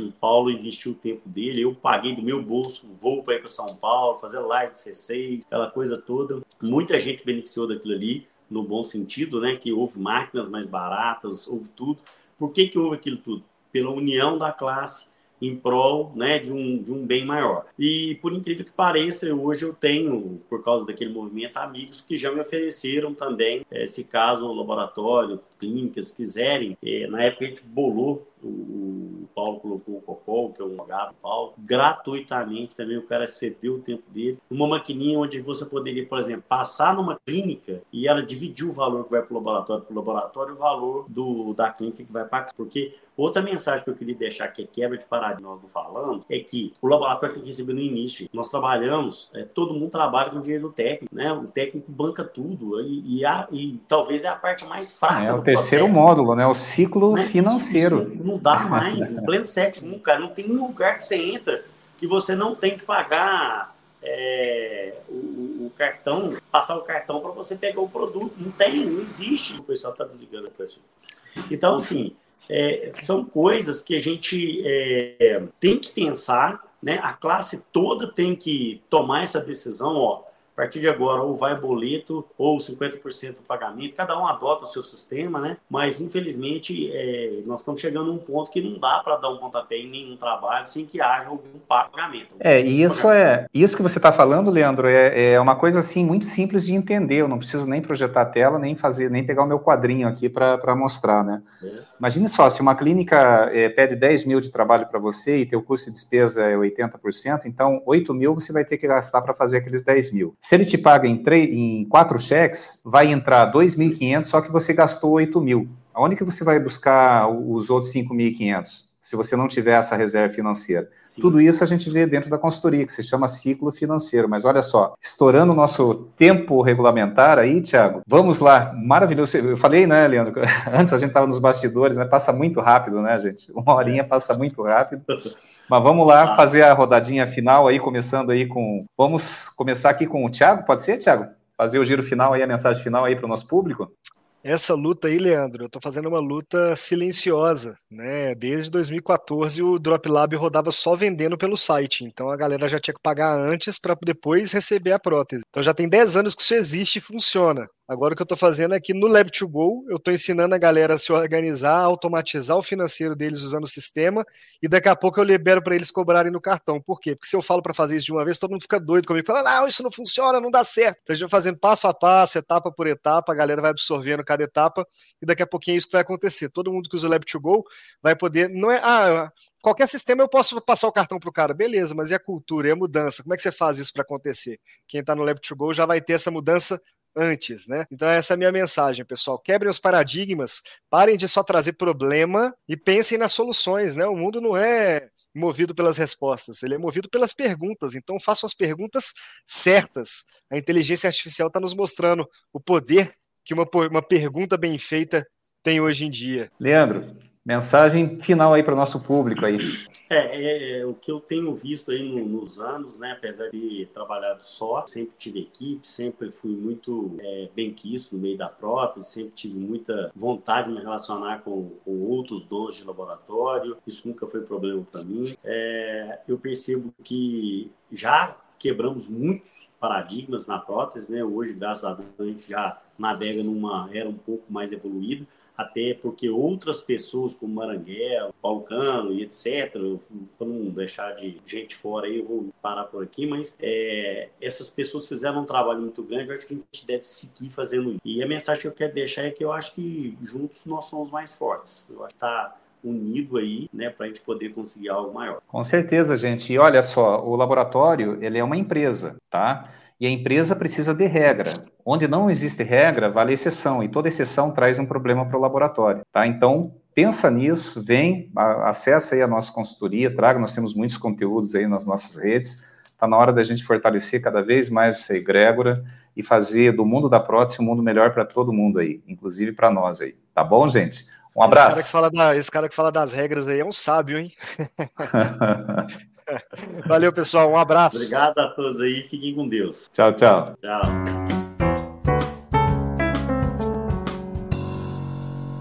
O Paulo investiu o tempo dele. Eu paguei do meu bolso voo para ir para São Paulo, fazer live de C6, aquela coisa toda. Muita gente beneficiou daquilo ali no bom sentido, né? Que houve máquinas mais baratas, houve tudo. Por que, que houve aquilo tudo? Pela união da classe, em prol né, de, um, de um bem maior. E por incrível que pareça, hoje eu tenho, por causa daquele movimento, amigos que já me ofereceram também, eh, se caso o laboratório, clínicas quiserem. É, na época a gente bolou o, o Paulo colocou o Cocol, que é o advogado Paulo, gratuitamente também o cara cedeu o tempo dele. Uma maquininha onde você poderia, por exemplo, passar numa clínica e ela dividir o valor que vai para o laboratório para o laboratório o valor do, da clínica que vai para porque Outra mensagem que eu queria deixar, que é quebra de paradigma, nós não falamos, é que o laboratório tem que receber no início. Nós trabalhamos, é, todo mundo trabalha com o dinheiro do técnico, né? O técnico banca tudo e, e, a, e talvez é a parte mais fraca. É terceiro módulo, né? O ciclo financeiro. Isso, isso não dá mais. em pleno século, cara, não tem um lugar que você entra que você não tem que pagar é, o, o, cartão, passar o cartão para você pegar o produto. Não tem, não existe. O pessoal está desligando a pessoa. Então, assim, é, são coisas que a gente é, tem que pensar, né? A classe toda tem que tomar essa decisão, ó partir de agora, ou vai boleto ou 50% do pagamento, cada um adota o seu sistema, né? Mas, infelizmente, é, nós estamos chegando a um ponto que não dá para dar um pontapé em nenhum trabalho sem que haja algum pagamento. É, e isso é isso que você está falando, Leandro, é, é uma coisa assim muito simples de entender. Eu não preciso nem projetar a tela, nem fazer, nem pegar o meu quadrinho aqui para mostrar, né? É. Imagine só, se uma clínica é, pede 10 mil de trabalho para você e teu custo de despesa é 80%, então 8 mil você vai ter que gastar para fazer aqueles 10 mil. Se ele te paga em, em quatro cheques, vai entrar 2.500, só que você gastou 8.000. Aonde que você vai buscar os outros 5.500? Se você não tiver essa reserva financeira. Sim. Tudo isso a gente vê dentro da consultoria, que se chama ciclo financeiro. Mas olha só, estourando o nosso tempo regulamentar aí, Tiago, vamos lá, maravilhoso. Eu falei, né, Leandro? Antes a gente estava nos bastidores, né? Passa muito rápido, né, gente? Uma horinha passa muito rápido. Mas vamos lá fazer a rodadinha final aí, começando aí com. Vamos começar aqui com o Thiago, pode ser, Thiago? Fazer o giro final aí, a mensagem final aí para o nosso público? Essa luta aí, Leandro, eu estou fazendo uma luta silenciosa, né? Desde 2014 o Drop Lab rodava só vendendo pelo site, então a galera já tinha que pagar antes para depois receber a prótese. Então já tem 10 anos que isso existe e funciona. Agora o que eu estou fazendo é que no Lab2Go eu estou ensinando a galera a se organizar, a automatizar o financeiro deles usando o sistema e daqui a pouco eu libero para eles cobrarem no cartão. Por quê? Porque se eu falo para fazer isso de uma vez, todo mundo fica doido comigo, fala, não, isso não funciona, não dá certo. Então a gente vai fazendo passo a passo, etapa por etapa, a galera vai absorvendo cada etapa e daqui a pouquinho é isso que vai acontecer. Todo mundo que usa o Lab2Go vai poder, não é, ah, qualquer sistema eu posso passar o cartão para o cara, beleza, mas e a cultura, e a mudança? Como é que você faz isso para acontecer? Quem está no Lab2Go já vai ter essa mudança antes, né? Então essa é a minha mensagem, pessoal. Quebrem os paradigmas, parem de só trazer problema e pensem nas soluções, né? O mundo não é movido pelas respostas, ele é movido pelas perguntas. Então façam as perguntas certas. A inteligência artificial está nos mostrando o poder que uma, uma pergunta bem feita tem hoje em dia. Leandro, mensagem final aí para o nosso público aí. É, é, é, o que eu tenho visto aí no, nos anos, né, apesar de trabalhado só, sempre tive equipe, sempre fui muito é, bem quisto no meio da prótese, sempre tive muita vontade de me relacionar com, com outros donos de laboratório, isso nunca foi problema para mim. É, eu percebo que já quebramos muitos paradigmas na prótese, né? Hoje, graças a Deus, a gente já navega numa era um pouco mais evoluída até porque outras pessoas, como Maranguelo, Balcano e etc., para não deixar de gente fora aí, eu vou parar por aqui, mas é, essas pessoas fizeram um trabalho muito grande, eu acho que a gente deve seguir fazendo isso. E a mensagem que eu quero deixar é que eu acho que juntos nós somos mais fortes. Eu acho que tá unido aí, né, para a gente poder conseguir algo maior. Com certeza, gente. E olha só, o laboratório, ele é uma empresa, tá? E a empresa precisa de regra. Onde não existe regra, vale exceção, e toda exceção traz um problema para o laboratório. Tá? Então, pensa nisso, vem, acessa aí a nossa consultoria, traga, nós temos muitos conteúdos aí nas nossas redes. Está na hora da gente fortalecer cada vez mais essa egrégora e fazer do mundo da prótese um mundo melhor para todo mundo aí, inclusive para nós aí. Tá bom, gente? Um abraço. Esse cara, da, esse cara, que fala das regras aí é um sábio, hein? Valeu, pessoal. Um abraço. Obrigado a todos aí. Fiquem com Deus. Tchau, tchau. Tchau.